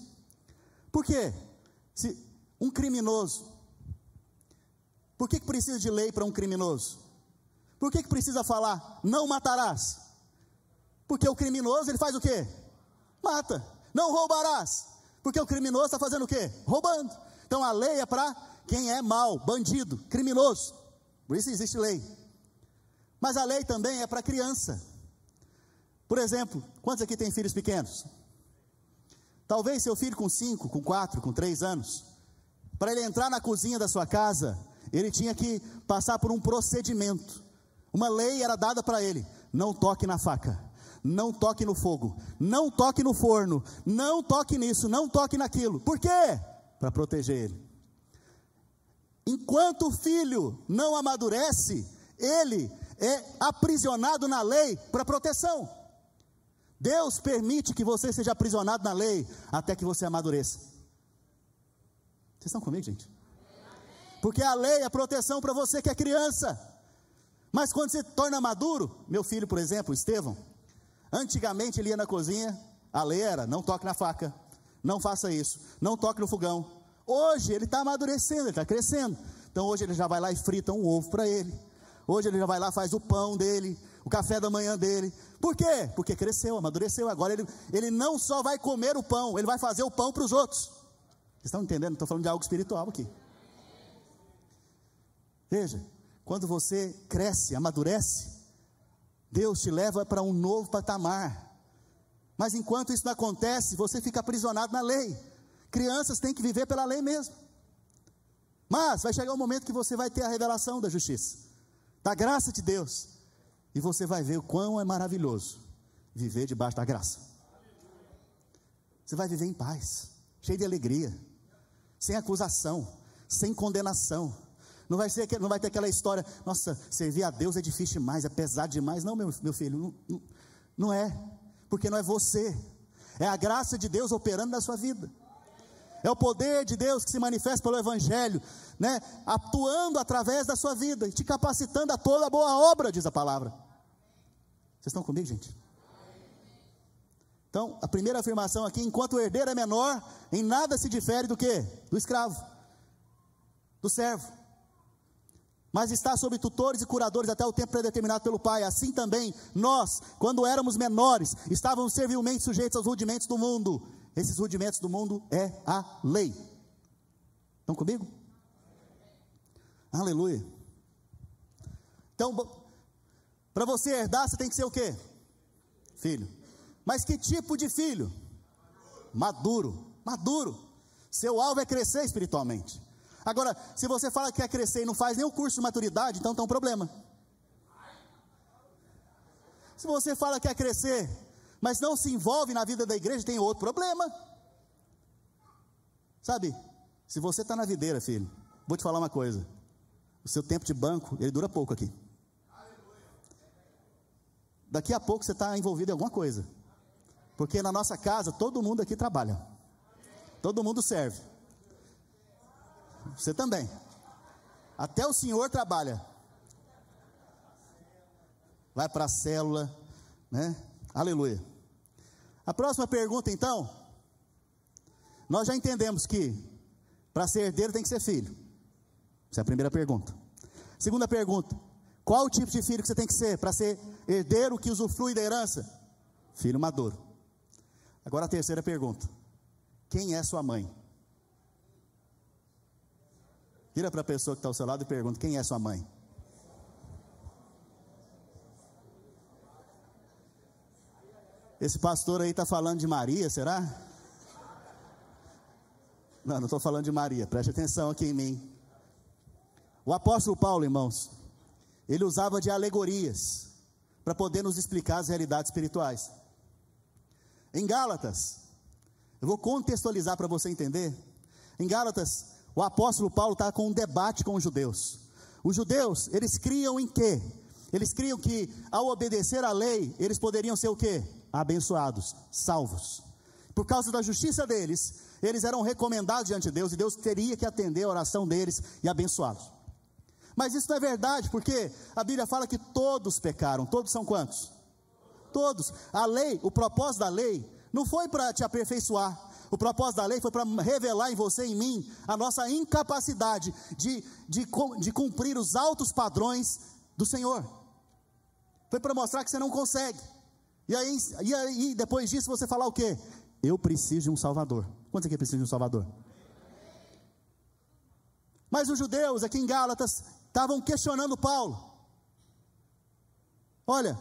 Por quê? Se um criminoso, por que, que precisa de lei para um criminoso? Por que, que precisa falar não matarás? Porque o criminoso ele faz o quê? Mata. Não roubarás. Porque o criminoso está fazendo o quê? Roubando. Então a lei é para quem é mal, bandido, criminoso. Por isso existe lei. Mas a lei também é para criança. Por exemplo, quantos aqui têm filhos pequenos? Talvez seu filho com 5, com 4, com 3 anos, para ele entrar na cozinha da sua casa, ele tinha que passar por um procedimento. Uma lei era dada para ele: não toque na faca, não toque no fogo, não toque no forno, não toque nisso, não toque naquilo. Por quê? Para proteger ele. Enquanto o filho não amadurece, ele é aprisionado na lei para proteção. Deus permite que você seja aprisionado na lei até que você amadureça. Vocês estão comigo, gente? Porque a lei é proteção para você que é criança. Mas quando você torna maduro, meu filho, por exemplo, Estevão, antigamente ele ia na cozinha, a lei era: não toque na faca, não faça isso, não toque no fogão. Hoje ele está amadurecendo, ele está crescendo. Então hoje ele já vai lá e frita um ovo para ele. Hoje ele já vai lá, faz o pão dele, o café da manhã dele. Por quê? Porque cresceu, amadureceu. Agora ele, ele não só vai comer o pão, ele vai fazer o pão para os outros. Vocês estão entendendo? Estou falando de algo espiritual aqui. Veja, quando você cresce, amadurece, Deus te leva para um novo patamar. Mas enquanto isso não acontece, você fica aprisionado na lei. Crianças têm que viver pela lei mesmo. Mas vai chegar um momento que você vai ter a revelação da justiça da graça de Deus, e você vai ver o quão é maravilhoso viver debaixo da graça. Você vai viver em paz, cheio de alegria, sem acusação, sem condenação. Não vai, ser, não vai ter aquela história, nossa, servir a Deus é difícil demais, é pesado demais. Não, meu, meu filho, não, não é, porque não é você, é a graça de Deus operando na sua vida. É o poder de Deus que se manifesta pelo Evangelho, né? atuando através da sua vida e te capacitando a toda boa obra, diz a palavra. Vocês estão comigo, gente? Então, a primeira afirmação aqui: enquanto o herdeiro é menor, em nada se difere do que? Do escravo, do servo. Mas está sob tutores e curadores até o tempo predeterminado pelo Pai. Assim também, nós, quando éramos menores, estávamos servilmente sujeitos aos rudimentos do mundo esses rudimentos do mundo é a lei. Estão comigo? Aleluia. Então, para você herdar, você tem que ser o quê? Filho. Mas que tipo de filho? Maduro. Maduro. Seu alvo é crescer espiritualmente. Agora, se você fala que quer crescer e não faz nem o curso de maturidade, então tem um problema. Se você fala que quer crescer mas não se envolve na vida da igreja, tem outro problema. Sabe, se você está na videira, filho, vou te falar uma coisa: o seu tempo de banco, ele dura pouco aqui. Daqui a pouco você está envolvido em alguma coisa, porque na nossa casa todo mundo aqui trabalha, todo mundo serve, você também, até o senhor trabalha, vai para a célula, né? Aleluia. A próxima pergunta, então. Nós já entendemos que para ser herdeiro tem que ser filho. Essa é a primeira pergunta. Segunda pergunta: qual o tipo de filho que você tem que ser para ser herdeiro que usufrui da herança? Filho maduro. Agora a terceira pergunta: quem é sua mãe? Vira para a pessoa que está ao seu lado e pergunta: quem é sua mãe? Esse pastor aí está falando de Maria, será? Não, não estou falando de Maria, preste atenção aqui em mim. O apóstolo Paulo, irmãos, ele usava de alegorias para poder nos explicar as realidades espirituais. Em Gálatas, eu vou contextualizar para você entender. Em Gálatas, o apóstolo Paulo está com um debate com os judeus. Os judeus, eles criam em quê? Eles criam que ao obedecer à lei, eles poderiam ser o quê? abençoados, salvos. Por causa da justiça deles, eles eram recomendados diante de Deus e Deus teria que atender a oração deles e abençoá-los. Mas isso não é verdade, porque a Bíblia fala que todos pecaram. Todos são quantos? Todos. A lei, o propósito da lei, não foi para te aperfeiçoar. O propósito da lei foi para revelar em você e em mim a nossa incapacidade de, de, de cumprir os altos padrões do Senhor. Foi para mostrar que você não consegue. E aí, e aí, depois disso, você falar o quê? Eu preciso de um Salvador. Quantos aqui precisam de um Salvador? Mas os judeus aqui em Gálatas estavam questionando Paulo. Olha,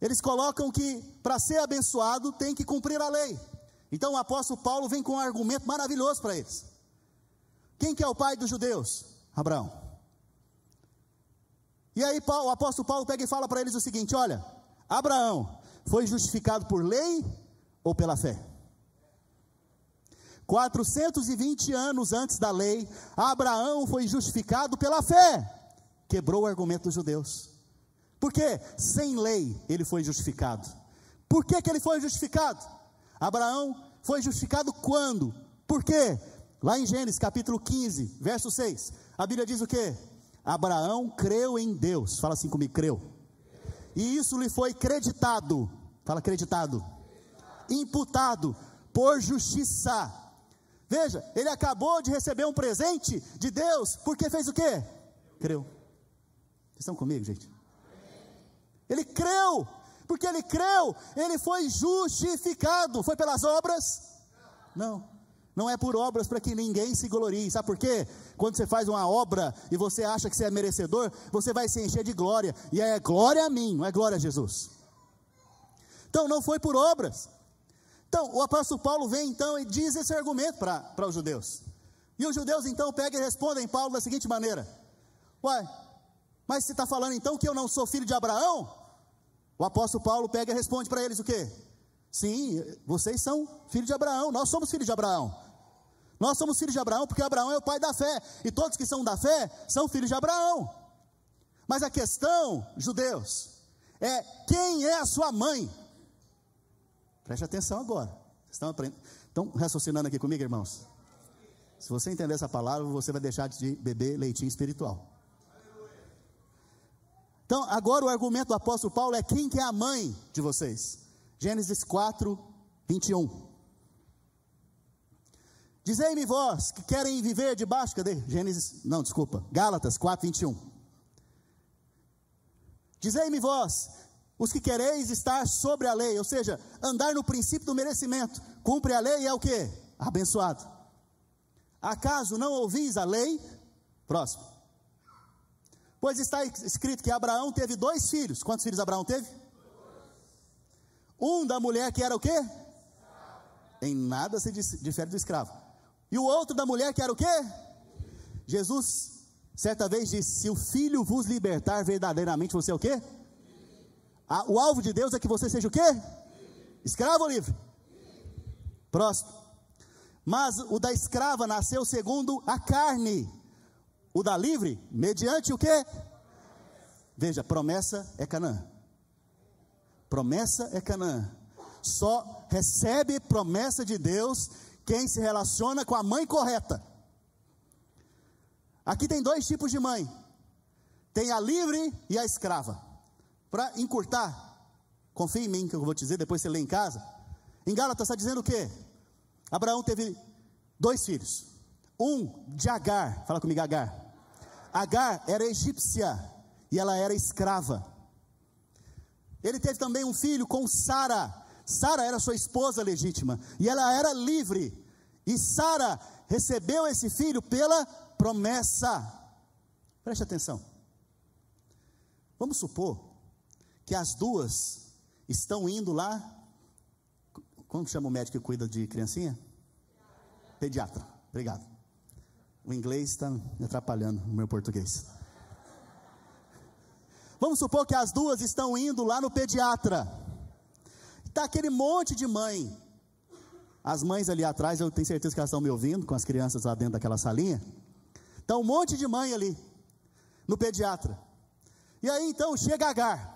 eles colocam que para ser abençoado tem que cumprir a lei. Então o apóstolo Paulo vem com um argumento maravilhoso para eles. Quem que é o pai dos judeus? Abraão. E aí o apóstolo Paulo pega e fala para eles o seguinte: olha, Abraão foi justificado por lei ou pela fé? 420 anos antes da lei, Abraão foi justificado pela fé. Quebrou o argumento dos judeus. Por quê? Sem lei ele foi justificado. Por que, que ele foi justificado? Abraão foi justificado quando? Por quê? Lá em Gênesis capítulo 15, verso 6, a Bíblia diz o quê? Abraão creu em Deus. Fala assim comigo, creu. E isso lhe foi creditado. Fala creditado. Imputado por justiça. Veja, ele acabou de receber um presente de Deus, porque fez o quê? Creu. Vocês estão comigo, gente? Ele creu, porque ele creu, ele foi justificado. Foi pelas obras? Não. Não é por obras para que ninguém se glorie. Sabe por quê? Quando você faz uma obra e você acha que você é merecedor, você vai se encher de glória. E é glória a mim, não é glória a Jesus. Então não foi por obras. Então o apóstolo Paulo vem então e diz esse argumento para os judeus. E os judeus então pegam e respondem Paulo da seguinte maneira: Uai, mas você está falando então que eu não sou filho de Abraão? O apóstolo Paulo pega e responde para eles o quê? Sim, vocês são filhos de Abraão, nós somos filhos de Abraão. Nós somos filhos de Abraão porque Abraão é o pai da fé, e todos que são da fé são filhos de Abraão. Mas a questão, judeus, é quem é a sua mãe? Preste atenção agora. Vocês estão, aprendendo, estão raciocinando aqui comigo, irmãos? Se você entender essa palavra, você vai deixar de beber leitinho espiritual. Então, agora o argumento do apóstolo Paulo é quem que é a mãe de vocês? Gênesis 4, 21. Dizei-me vós que querem viver debaixo, cadê? Gênesis, não, desculpa, Gálatas 4, 21. Dizei-me vós, os que quereis estar sobre a lei, ou seja, andar no princípio do merecimento, cumpre a lei e é o que? Abençoado. Acaso não ouvis a lei? Próximo. Pois está escrito que Abraão teve dois filhos. Quantos filhos Abraão teve? Um da mulher que era o quê? Em nada se difere do escravo. E o outro da mulher que era o quê? Jesus, certa vez disse: Se o filho vos libertar verdadeiramente, você é o quê? o alvo de Deus é que você seja o quê? Escravo ou livre? Próximo. Mas o da escrava nasceu segundo a carne. O da livre, mediante o quê? Veja, promessa é Canaã. Promessa é Canaã. Só recebe promessa de Deus quem se relaciona com a mãe correta. Aqui tem dois tipos de mãe: tem a livre e a escrava. Para encurtar, confia em mim que eu vou te dizer, depois você lê em casa. Em Gálatas está dizendo o quê? Abraão teve dois filhos. Um de Agar, fala comigo, Agar. Agar era egípcia e ela era escrava. Ele teve também um filho com Sara. Sara era sua esposa legítima e ela era livre. E Sara recebeu esse filho pela promessa. Preste atenção. Vamos supor que as duas estão indo lá. Como chama o médico que cuida de criancinha? Pediatra. Obrigado. O inglês está me atrapalhando no meu português. Vamos supor que as duas estão indo lá no pediatra. Está aquele monte de mãe. As mães ali atrás, eu tenho certeza que elas estão me ouvindo, com as crianças lá dentro daquela salinha. Está um monte de mãe ali, no pediatra. E aí então chega a Agar.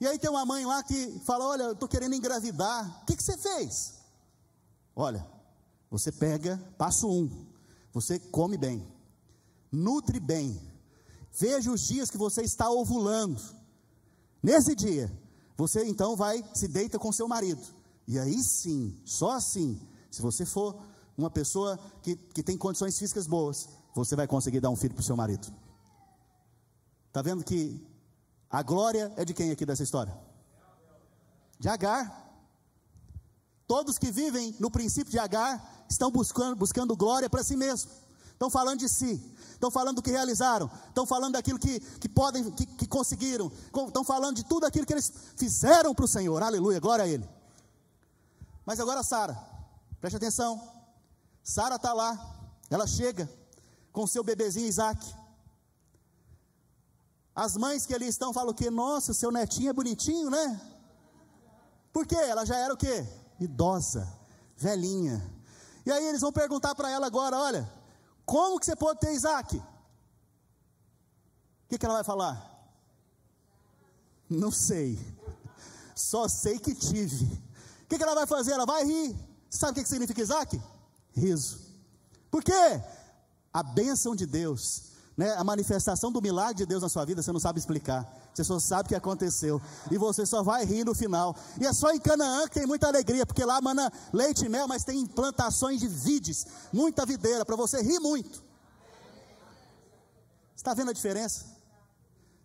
E aí tem uma mãe lá que fala: Olha, eu estou querendo engravidar. O que, que você fez? Olha, você pega, passo um, você come bem, nutre bem, veja os dias que você está ovulando. Nesse dia, você então vai, se deita com seu marido. E aí sim, só assim, se você for uma pessoa que, que tem condições físicas boas, você vai conseguir dar um filho para o seu marido. Está vendo que a glória é de quem aqui dessa história? De Agar. Todos que vivem no princípio de Agar estão buscando, buscando glória para si mesmo. Estão falando de si, estão falando do que realizaram, estão falando daquilo que, que podem, que, que conseguiram, estão falando de tudo aquilo que eles fizeram para o Senhor, aleluia, glória a Ele. Mas agora Sara, preste atenção. Sara está lá, ela chega com seu bebezinho Isaac. As mães que ali estão falam que, nossa, seu netinho é bonitinho, né? Por quê? Ela já era o quê? Idosa, velhinha. E aí eles vão perguntar para ela agora: olha, como que você pode ter Isaac? O que, que ela vai falar? Não sei. Só sei que tive. O que, que ela vai fazer? Ela vai rir. Sabe o que, que significa Isaac? Riso. Por quê? A bênção de Deus né, a manifestação do milagre de Deus na sua vida, você não sabe explicar. Você só sabe o que aconteceu. E você só vai rir no final. E é só em Canaã que tem muita alegria, porque lá mana leite e mel, mas tem plantações de vides, muita videira, para você rir muito. Está vendo a diferença?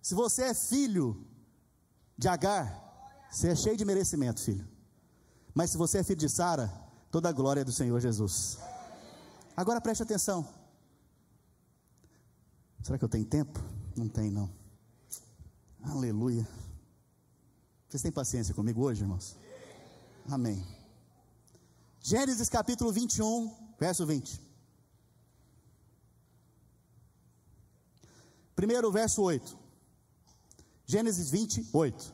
Se você é filho de Agar, você é cheio de merecimento, filho. Mas se você é filho de Sara, toda a glória é do Senhor Jesus. Agora preste atenção. Será que eu tenho tempo? Não tem, não. Aleluia. Vocês têm paciência comigo hoje, irmãos? Amém. Gênesis capítulo 21, verso 20. Primeiro, verso 8. Gênesis 28.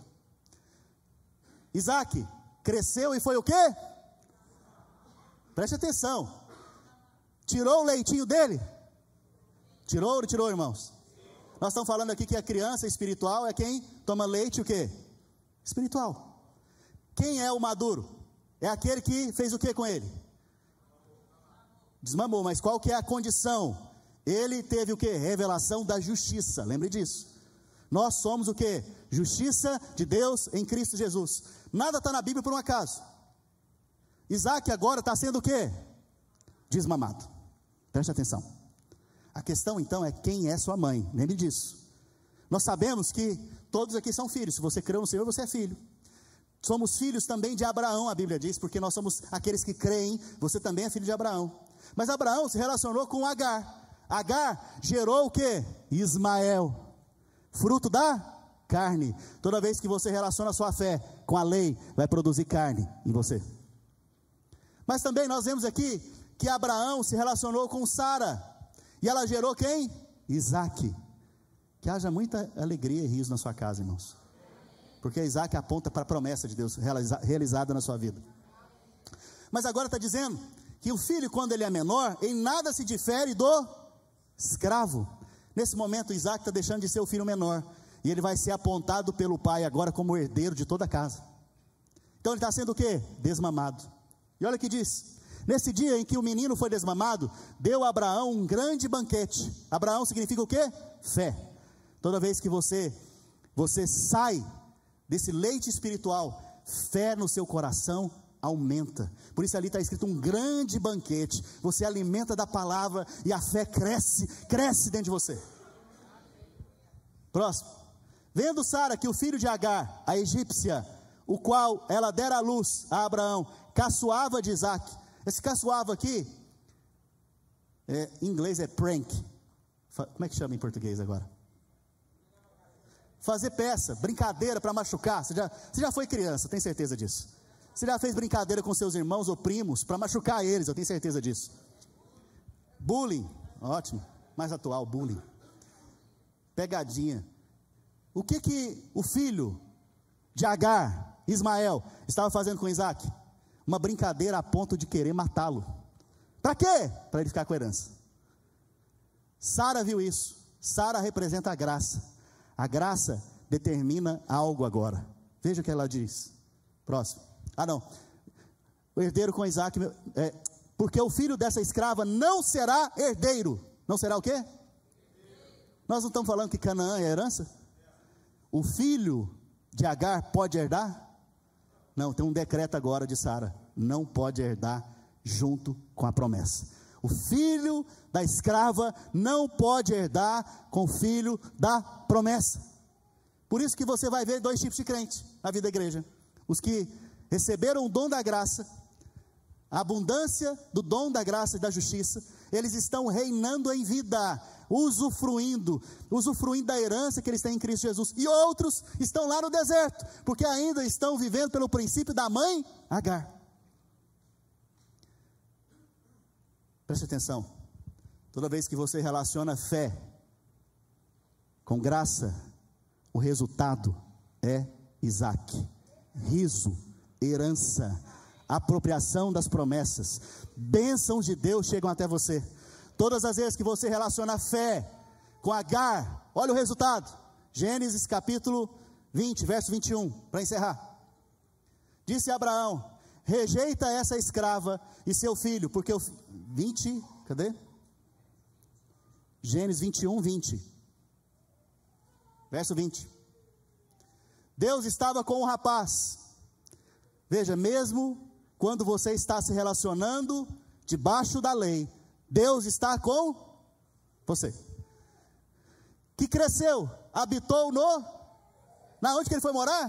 Isaac cresceu e foi o quê? Preste atenção. Tirou o leitinho dele? Tirou ou tirou, irmãos? Nós estamos falando aqui que a criança espiritual é quem toma leite o quê? Espiritual. Quem é o maduro? É aquele que fez o que com ele? Desmamou, mas qual que é a condição? Ele teve o que? Revelação da justiça, lembre disso. Nós somos o que? Justiça de Deus em Cristo Jesus. Nada está na Bíblia por um acaso. Isaac agora está sendo o que? Desmamado. Preste atenção. A questão então é quem é sua mãe, lembre disso. Nós sabemos que todos aqui são filhos, se você crê no Senhor, você é filho. Somos filhos também de Abraão, a Bíblia diz, porque nós somos aqueles que creem, você também é filho de Abraão. Mas Abraão se relacionou com Agar. Agar gerou o que? Ismael, fruto da carne. Toda vez que você relaciona a sua fé com a lei, vai produzir carne em você. Mas também nós vemos aqui que Abraão se relacionou com Sara. E ela gerou quem? Isaac. Que haja muita alegria e riso na sua casa, irmãos. Porque Isaac aponta para a promessa de Deus realizada na sua vida. Mas agora está dizendo que o filho, quando ele é menor, em nada se difere do escravo. Nesse momento, Isaac está deixando de ser o filho menor. E ele vai ser apontado pelo pai agora como herdeiro de toda a casa. Então ele está sendo o quê? Desmamado. E olha o que diz: Nesse dia em que o menino foi desmamado, deu a Abraão um grande banquete. Abraão significa o quê? Fé. Toda vez que você você sai desse leite espiritual, fé no seu coração aumenta. Por isso ali está escrito um grande banquete. Você alimenta da palavra e a fé cresce, cresce dentro de você. Próximo. Vendo Sara que o filho de Agar, a egípcia, o qual ela dera a luz a Abraão, caçoava de Isaac, esse caçoava aqui, é, em inglês é prank. Como é que chama em português agora? Fazer peça, brincadeira para machucar. Você já, você já foi criança, tem certeza disso. Você já fez brincadeira com seus irmãos ou primos para machucar eles, eu tenho certeza disso. Bullying, ótimo, mais atual, bullying. Pegadinha. O que que o filho de Agar, Ismael, estava fazendo com Isaac? Uma brincadeira a ponto de querer matá-lo. Para quê? Para ele ficar com a herança. Sara viu isso. Sara representa a graça. A graça determina algo agora. Veja o que ela diz. Próximo. Ah, não. O herdeiro com Isaac. É, porque o filho dessa escrava não será herdeiro. Não será o quê? Nós não estamos falando que Canaã é herança? O filho de Agar pode herdar? Não, tem um decreto agora de Sara: não pode herdar junto com a promessa. O filho da escrava não pode herdar com o filho da promessa. Por isso que você vai ver dois tipos de crente na vida da igreja: os que receberam o dom da graça, a abundância do dom da graça e da justiça, eles estão reinando em vida, usufruindo, usufruindo da herança que eles têm em Cristo Jesus. E outros estão lá no deserto, porque ainda estão vivendo pelo princípio da mãe Agar. Preste atenção. Toda vez que você relaciona fé com graça, o resultado é Isaac. Riso, herança, apropriação das promessas, bênçãos de Deus chegam até você. Todas as vezes que você relaciona fé com Agar, olha o resultado. Gênesis capítulo 20, verso 21, para encerrar. Disse Abraão: Rejeita essa escrava e seu filho, porque o 20, cadê? Gênesis 21, 20. Verso 20. Deus estava com o rapaz. Veja, mesmo quando você está se relacionando debaixo da lei, Deus está com você. Que cresceu, habitou no. Na onde que ele foi morar?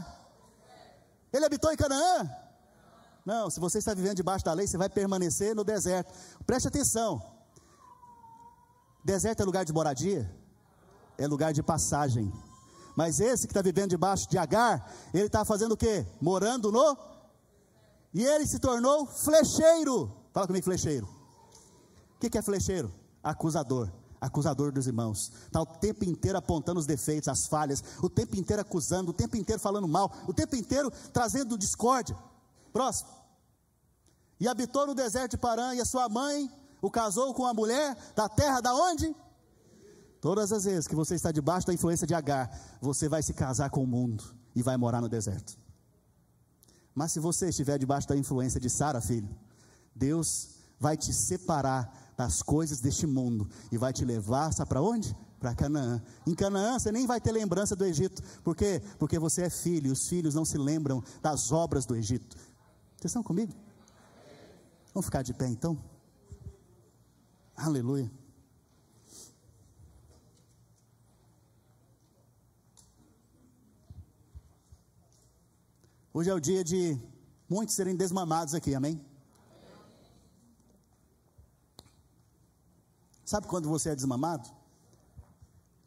Ele habitou em Canaã? Não, se você está vivendo debaixo da lei, você vai permanecer no deserto. Preste atenção. Deserto é lugar de moradia? É lugar de passagem. Mas esse que está vivendo debaixo de Agar, ele está fazendo o quê? Morando no e ele se tornou flecheiro. Fala comigo, flecheiro. O que, é flecheiro? Acusador. Acusador dos irmãos. Está o tempo inteiro apontando os defeitos, as falhas, o tempo inteiro acusando, o tempo inteiro falando mal, o tempo inteiro trazendo discórdia. Próximo. E habitou no deserto de Parã, e a sua mãe o casou com a mulher da terra da onde? Todas as vezes que você está debaixo da influência de Agar, você vai se casar com o mundo e vai morar no deserto. Mas se você estiver debaixo da influência de Sara, filho, Deus vai te separar das coisas deste mundo e vai te levar, sabe para onde? Para Canaã. Em Canaã você nem vai ter lembrança do Egito. Por quê? Porque você é filho, e os filhos não se lembram das obras do Egito. Vocês estão comigo? Vamos ficar de pé então? Aleluia. Hoje é o dia de muitos serem desmamados aqui, amém? Sabe quando você é desmamado?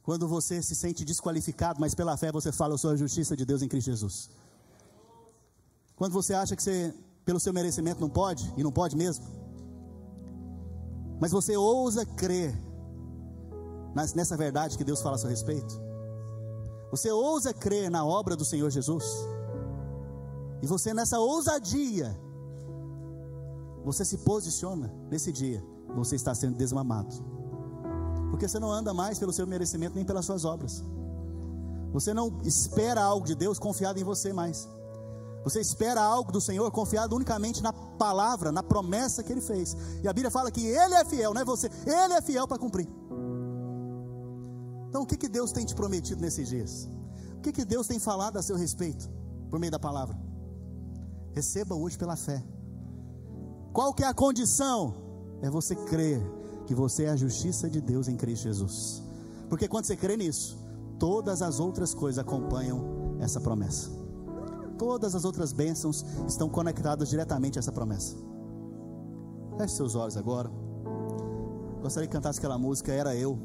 Quando você se sente desqualificado, mas pela fé você fala, eu sou a justiça de Deus em Cristo Jesus. Quando você acha que você, pelo seu merecimento, não pode, e não pode mesmo. Mas você ousa crer nessa verdade que Deus fala a seu respeito. Você ousa crer na obra do Senhor Jesus. E você nessa ousadia, você se posiciona nesse dia, você está sendo desmamado. Porque você não anda mais pelo seu merecimento nem pelas suas obras. Você não espera algo de Deus confiado em você mais. Você espera algo do Senhor confiado unicamente na palavra, na promessa que Ele fez. E a Bíblia fala que Ele é fiel, não é você. Ele é fiel para cumprir. Então, o que, que Deus tem te prometido nesses dias? O que, que Deus tem falado a seu respeito por meio da palavra? Receba hoje pela fé. Qual que é a condição? É você crer que você é a justiça de Deus em Cristo Jesus. Porque quando você crê nisso, todas as outras coisas acompanham essa promessa. Todas as outras bênçãos estão conectadas diretamente a essa promessa. Feche seus olhos agora. Gostaria que cantasse aquela música Era Eu.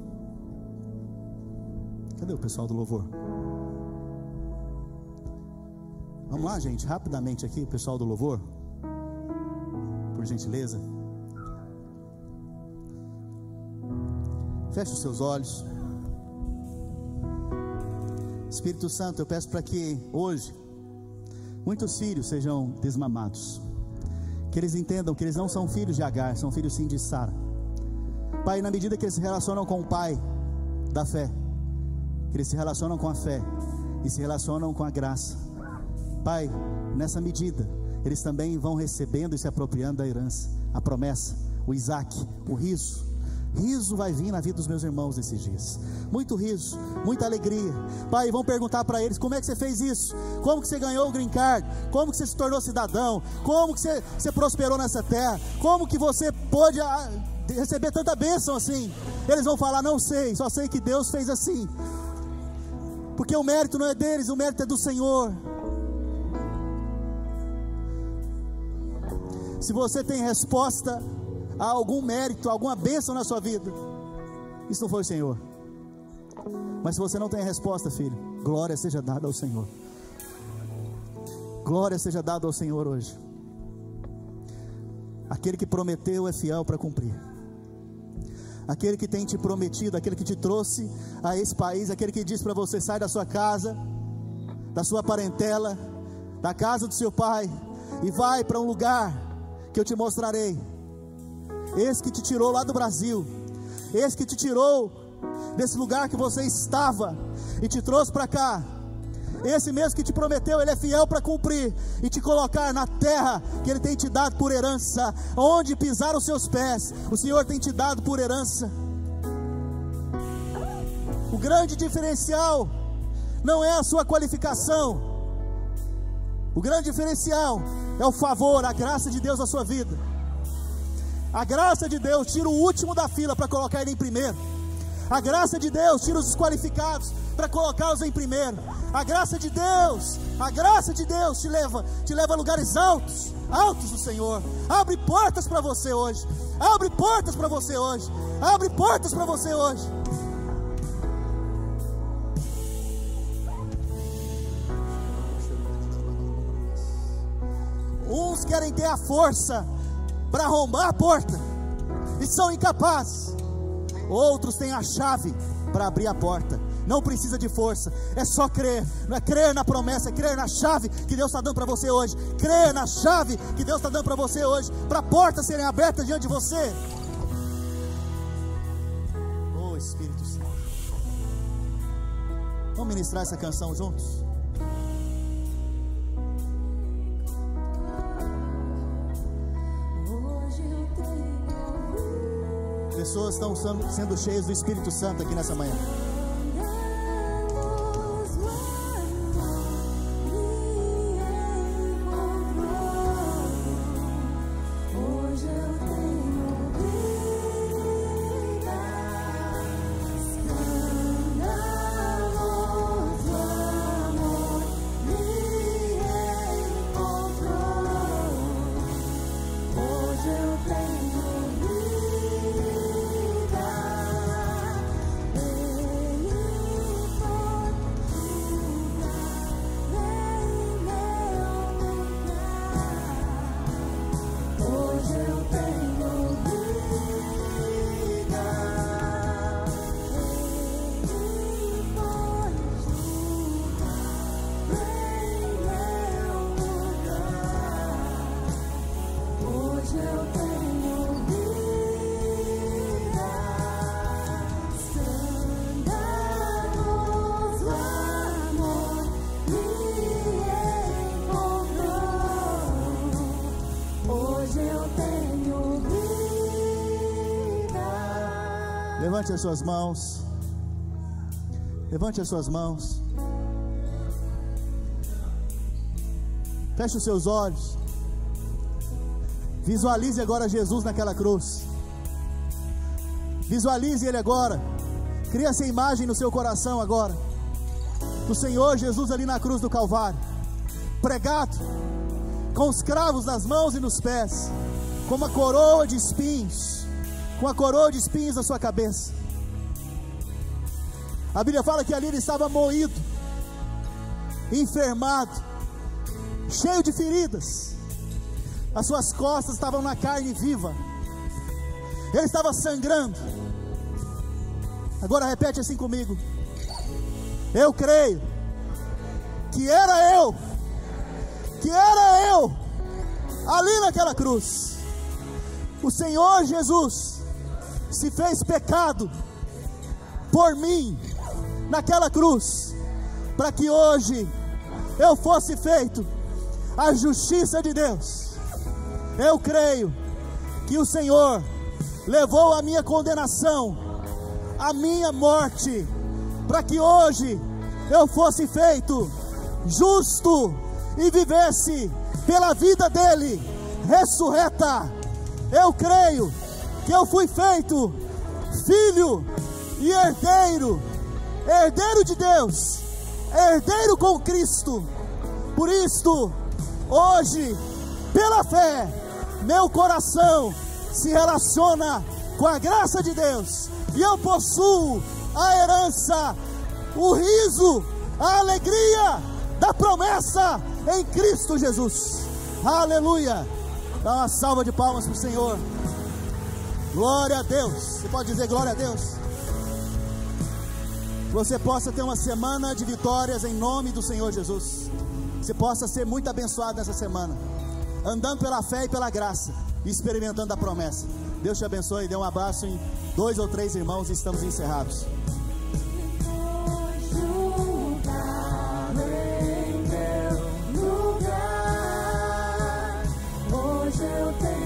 Cadê o pessoal do louvor? Vamos lá, gente, rapidamente aqui, pessoal do louvor. Por gentileza. Feche os seus olhos. Espírito Santo, eu peço para que hoje muitos filhos sejam desmamados. Que eles entendam que eles não são filhos de Agar, são filhos sim de Sara. Pai, na medida que eles se relacionam com o Pai da fé, que eles se relacionam com a fé e se relacionam com a graça, Pai, nessa medida, eles também vão recebendo e se apropriando da herança, a promessa, o Isaac, o riso. Riso vai vir na vida dos meus irmãos esses dias. Muito riso, muita alegria. Pai, vão perguntar para eles: como é que você fez isso? Como que você ganhou o green card? Como que você se tornou cidadão? Como que você, você prosperou nessa terra? Como que você pôde ah, receber tanta bênção assim? Eles vão falar: não sei, só sei que Deus fez assim. Porque o mérito não é deles, o mérito é do Senhor. Se você tem resposta a algum mérito, alguma bênção na sua vida, isso não foi o Senhor. Mas se você não tem resposta, filho, glória seja dada ao Senhor. Glória seja dada ao Senhor hoje. Aquele que prometeu é fiel para cumprir. aquele que tem te prometido, aquele que te trouxe a esse país, aquele que diz para você: sai da sua casa, da sua parentela, da casa do seu pai, e vai para um lugar que eu te mostrarei. Esse que te tirou lá do Brasil, esse que te tirou desse lugar que você estava e te trouxe para cá. Esse mesmo que te prometeu, ele é fiel para cumprir e te colocar na terra que ele tem te dado por herança, onde pisar os seus pés, o Senhor tem te dado por herança. O grande diferencial não é a sua qualificação, o grande diferencial é o favor, a graça de Deus na sua vida. A graça de Deus tira o último da fila para colocar ele em primeiro. A graça de Deus tira os desqualificados para colocá-los em primeiro. A graça de Deus, a graça de Deus te leva, te leva a lugares altos, altos do Senhor. Abre portas para você hoje. Abre portas para você hoje. Abre portas para você hoje. Uns querem ter a força para arrombar a porta e são incapazes. Outros têm a chave para abrir a porta. Não precisa de força, é só crer. Não é crer na promessa, é crer na chave que Deus está dando para você hoje. Crer na chave que Deus está dando para você hoje, para portas serem abertas diante de você. Oh Espírito Santo. Vamos ministrar essa canção juntos? Pessoas estão sendo cheias do Espírito Santo aqui nessa manhã. Levante as suas mãos. Levante as suas mãos. Feche os seus olhos. Visualize agora Jesus naquela cruz. Visualize Ele agora. Cria essa imagem no seu coração agora. Do Senhor Jesus ali na cruz do Calvário. Pregado. Com os cravos nas mãos e nos pés. Com uma coroa de espinhos com a coroa de espinhos na sua cabeça. A Bíblia fala que ali ele estava moído, enfermado, cheio de feridas. As suas costas estavam na carne viva. Ele estava sangrando. Agora repete assim comigo. Eu creio que era eu, que era eu, ali naquela cruz. O Senhor Jesus se fez pecado por mim naquela cruz, para que hoje eu fosse feito a justiça de Deus. Eu creio que o Senhor levou a minha condenação, a minha morte, para que hoje eu fosse feito justo e vivesse pela vida dele ressurreta. Eu creio eu fui feito filho e herdeiro, herdeiro de Deus, herdeiro com Cristo. Por isto, hoje, pela fé, meu coração se relaciona com a graça de Deus e eu possuo a herança, o riso, a alegria da promessa em Cristo Jesus. Aleluia! Dá uma salva de palmas para o Senhor. Glória a Deus. Você pode dizer glória a Deus? Você possa ter uma semana de vitórias em nome do Senhor Jesus. Você possa ser muito abençoado nessa semana, andando pela fé e pela graça, experimentando a promessa. Deus te abençoe. Dê um abraço em dois ou três irmãos e estamos encerrados. Eu tenho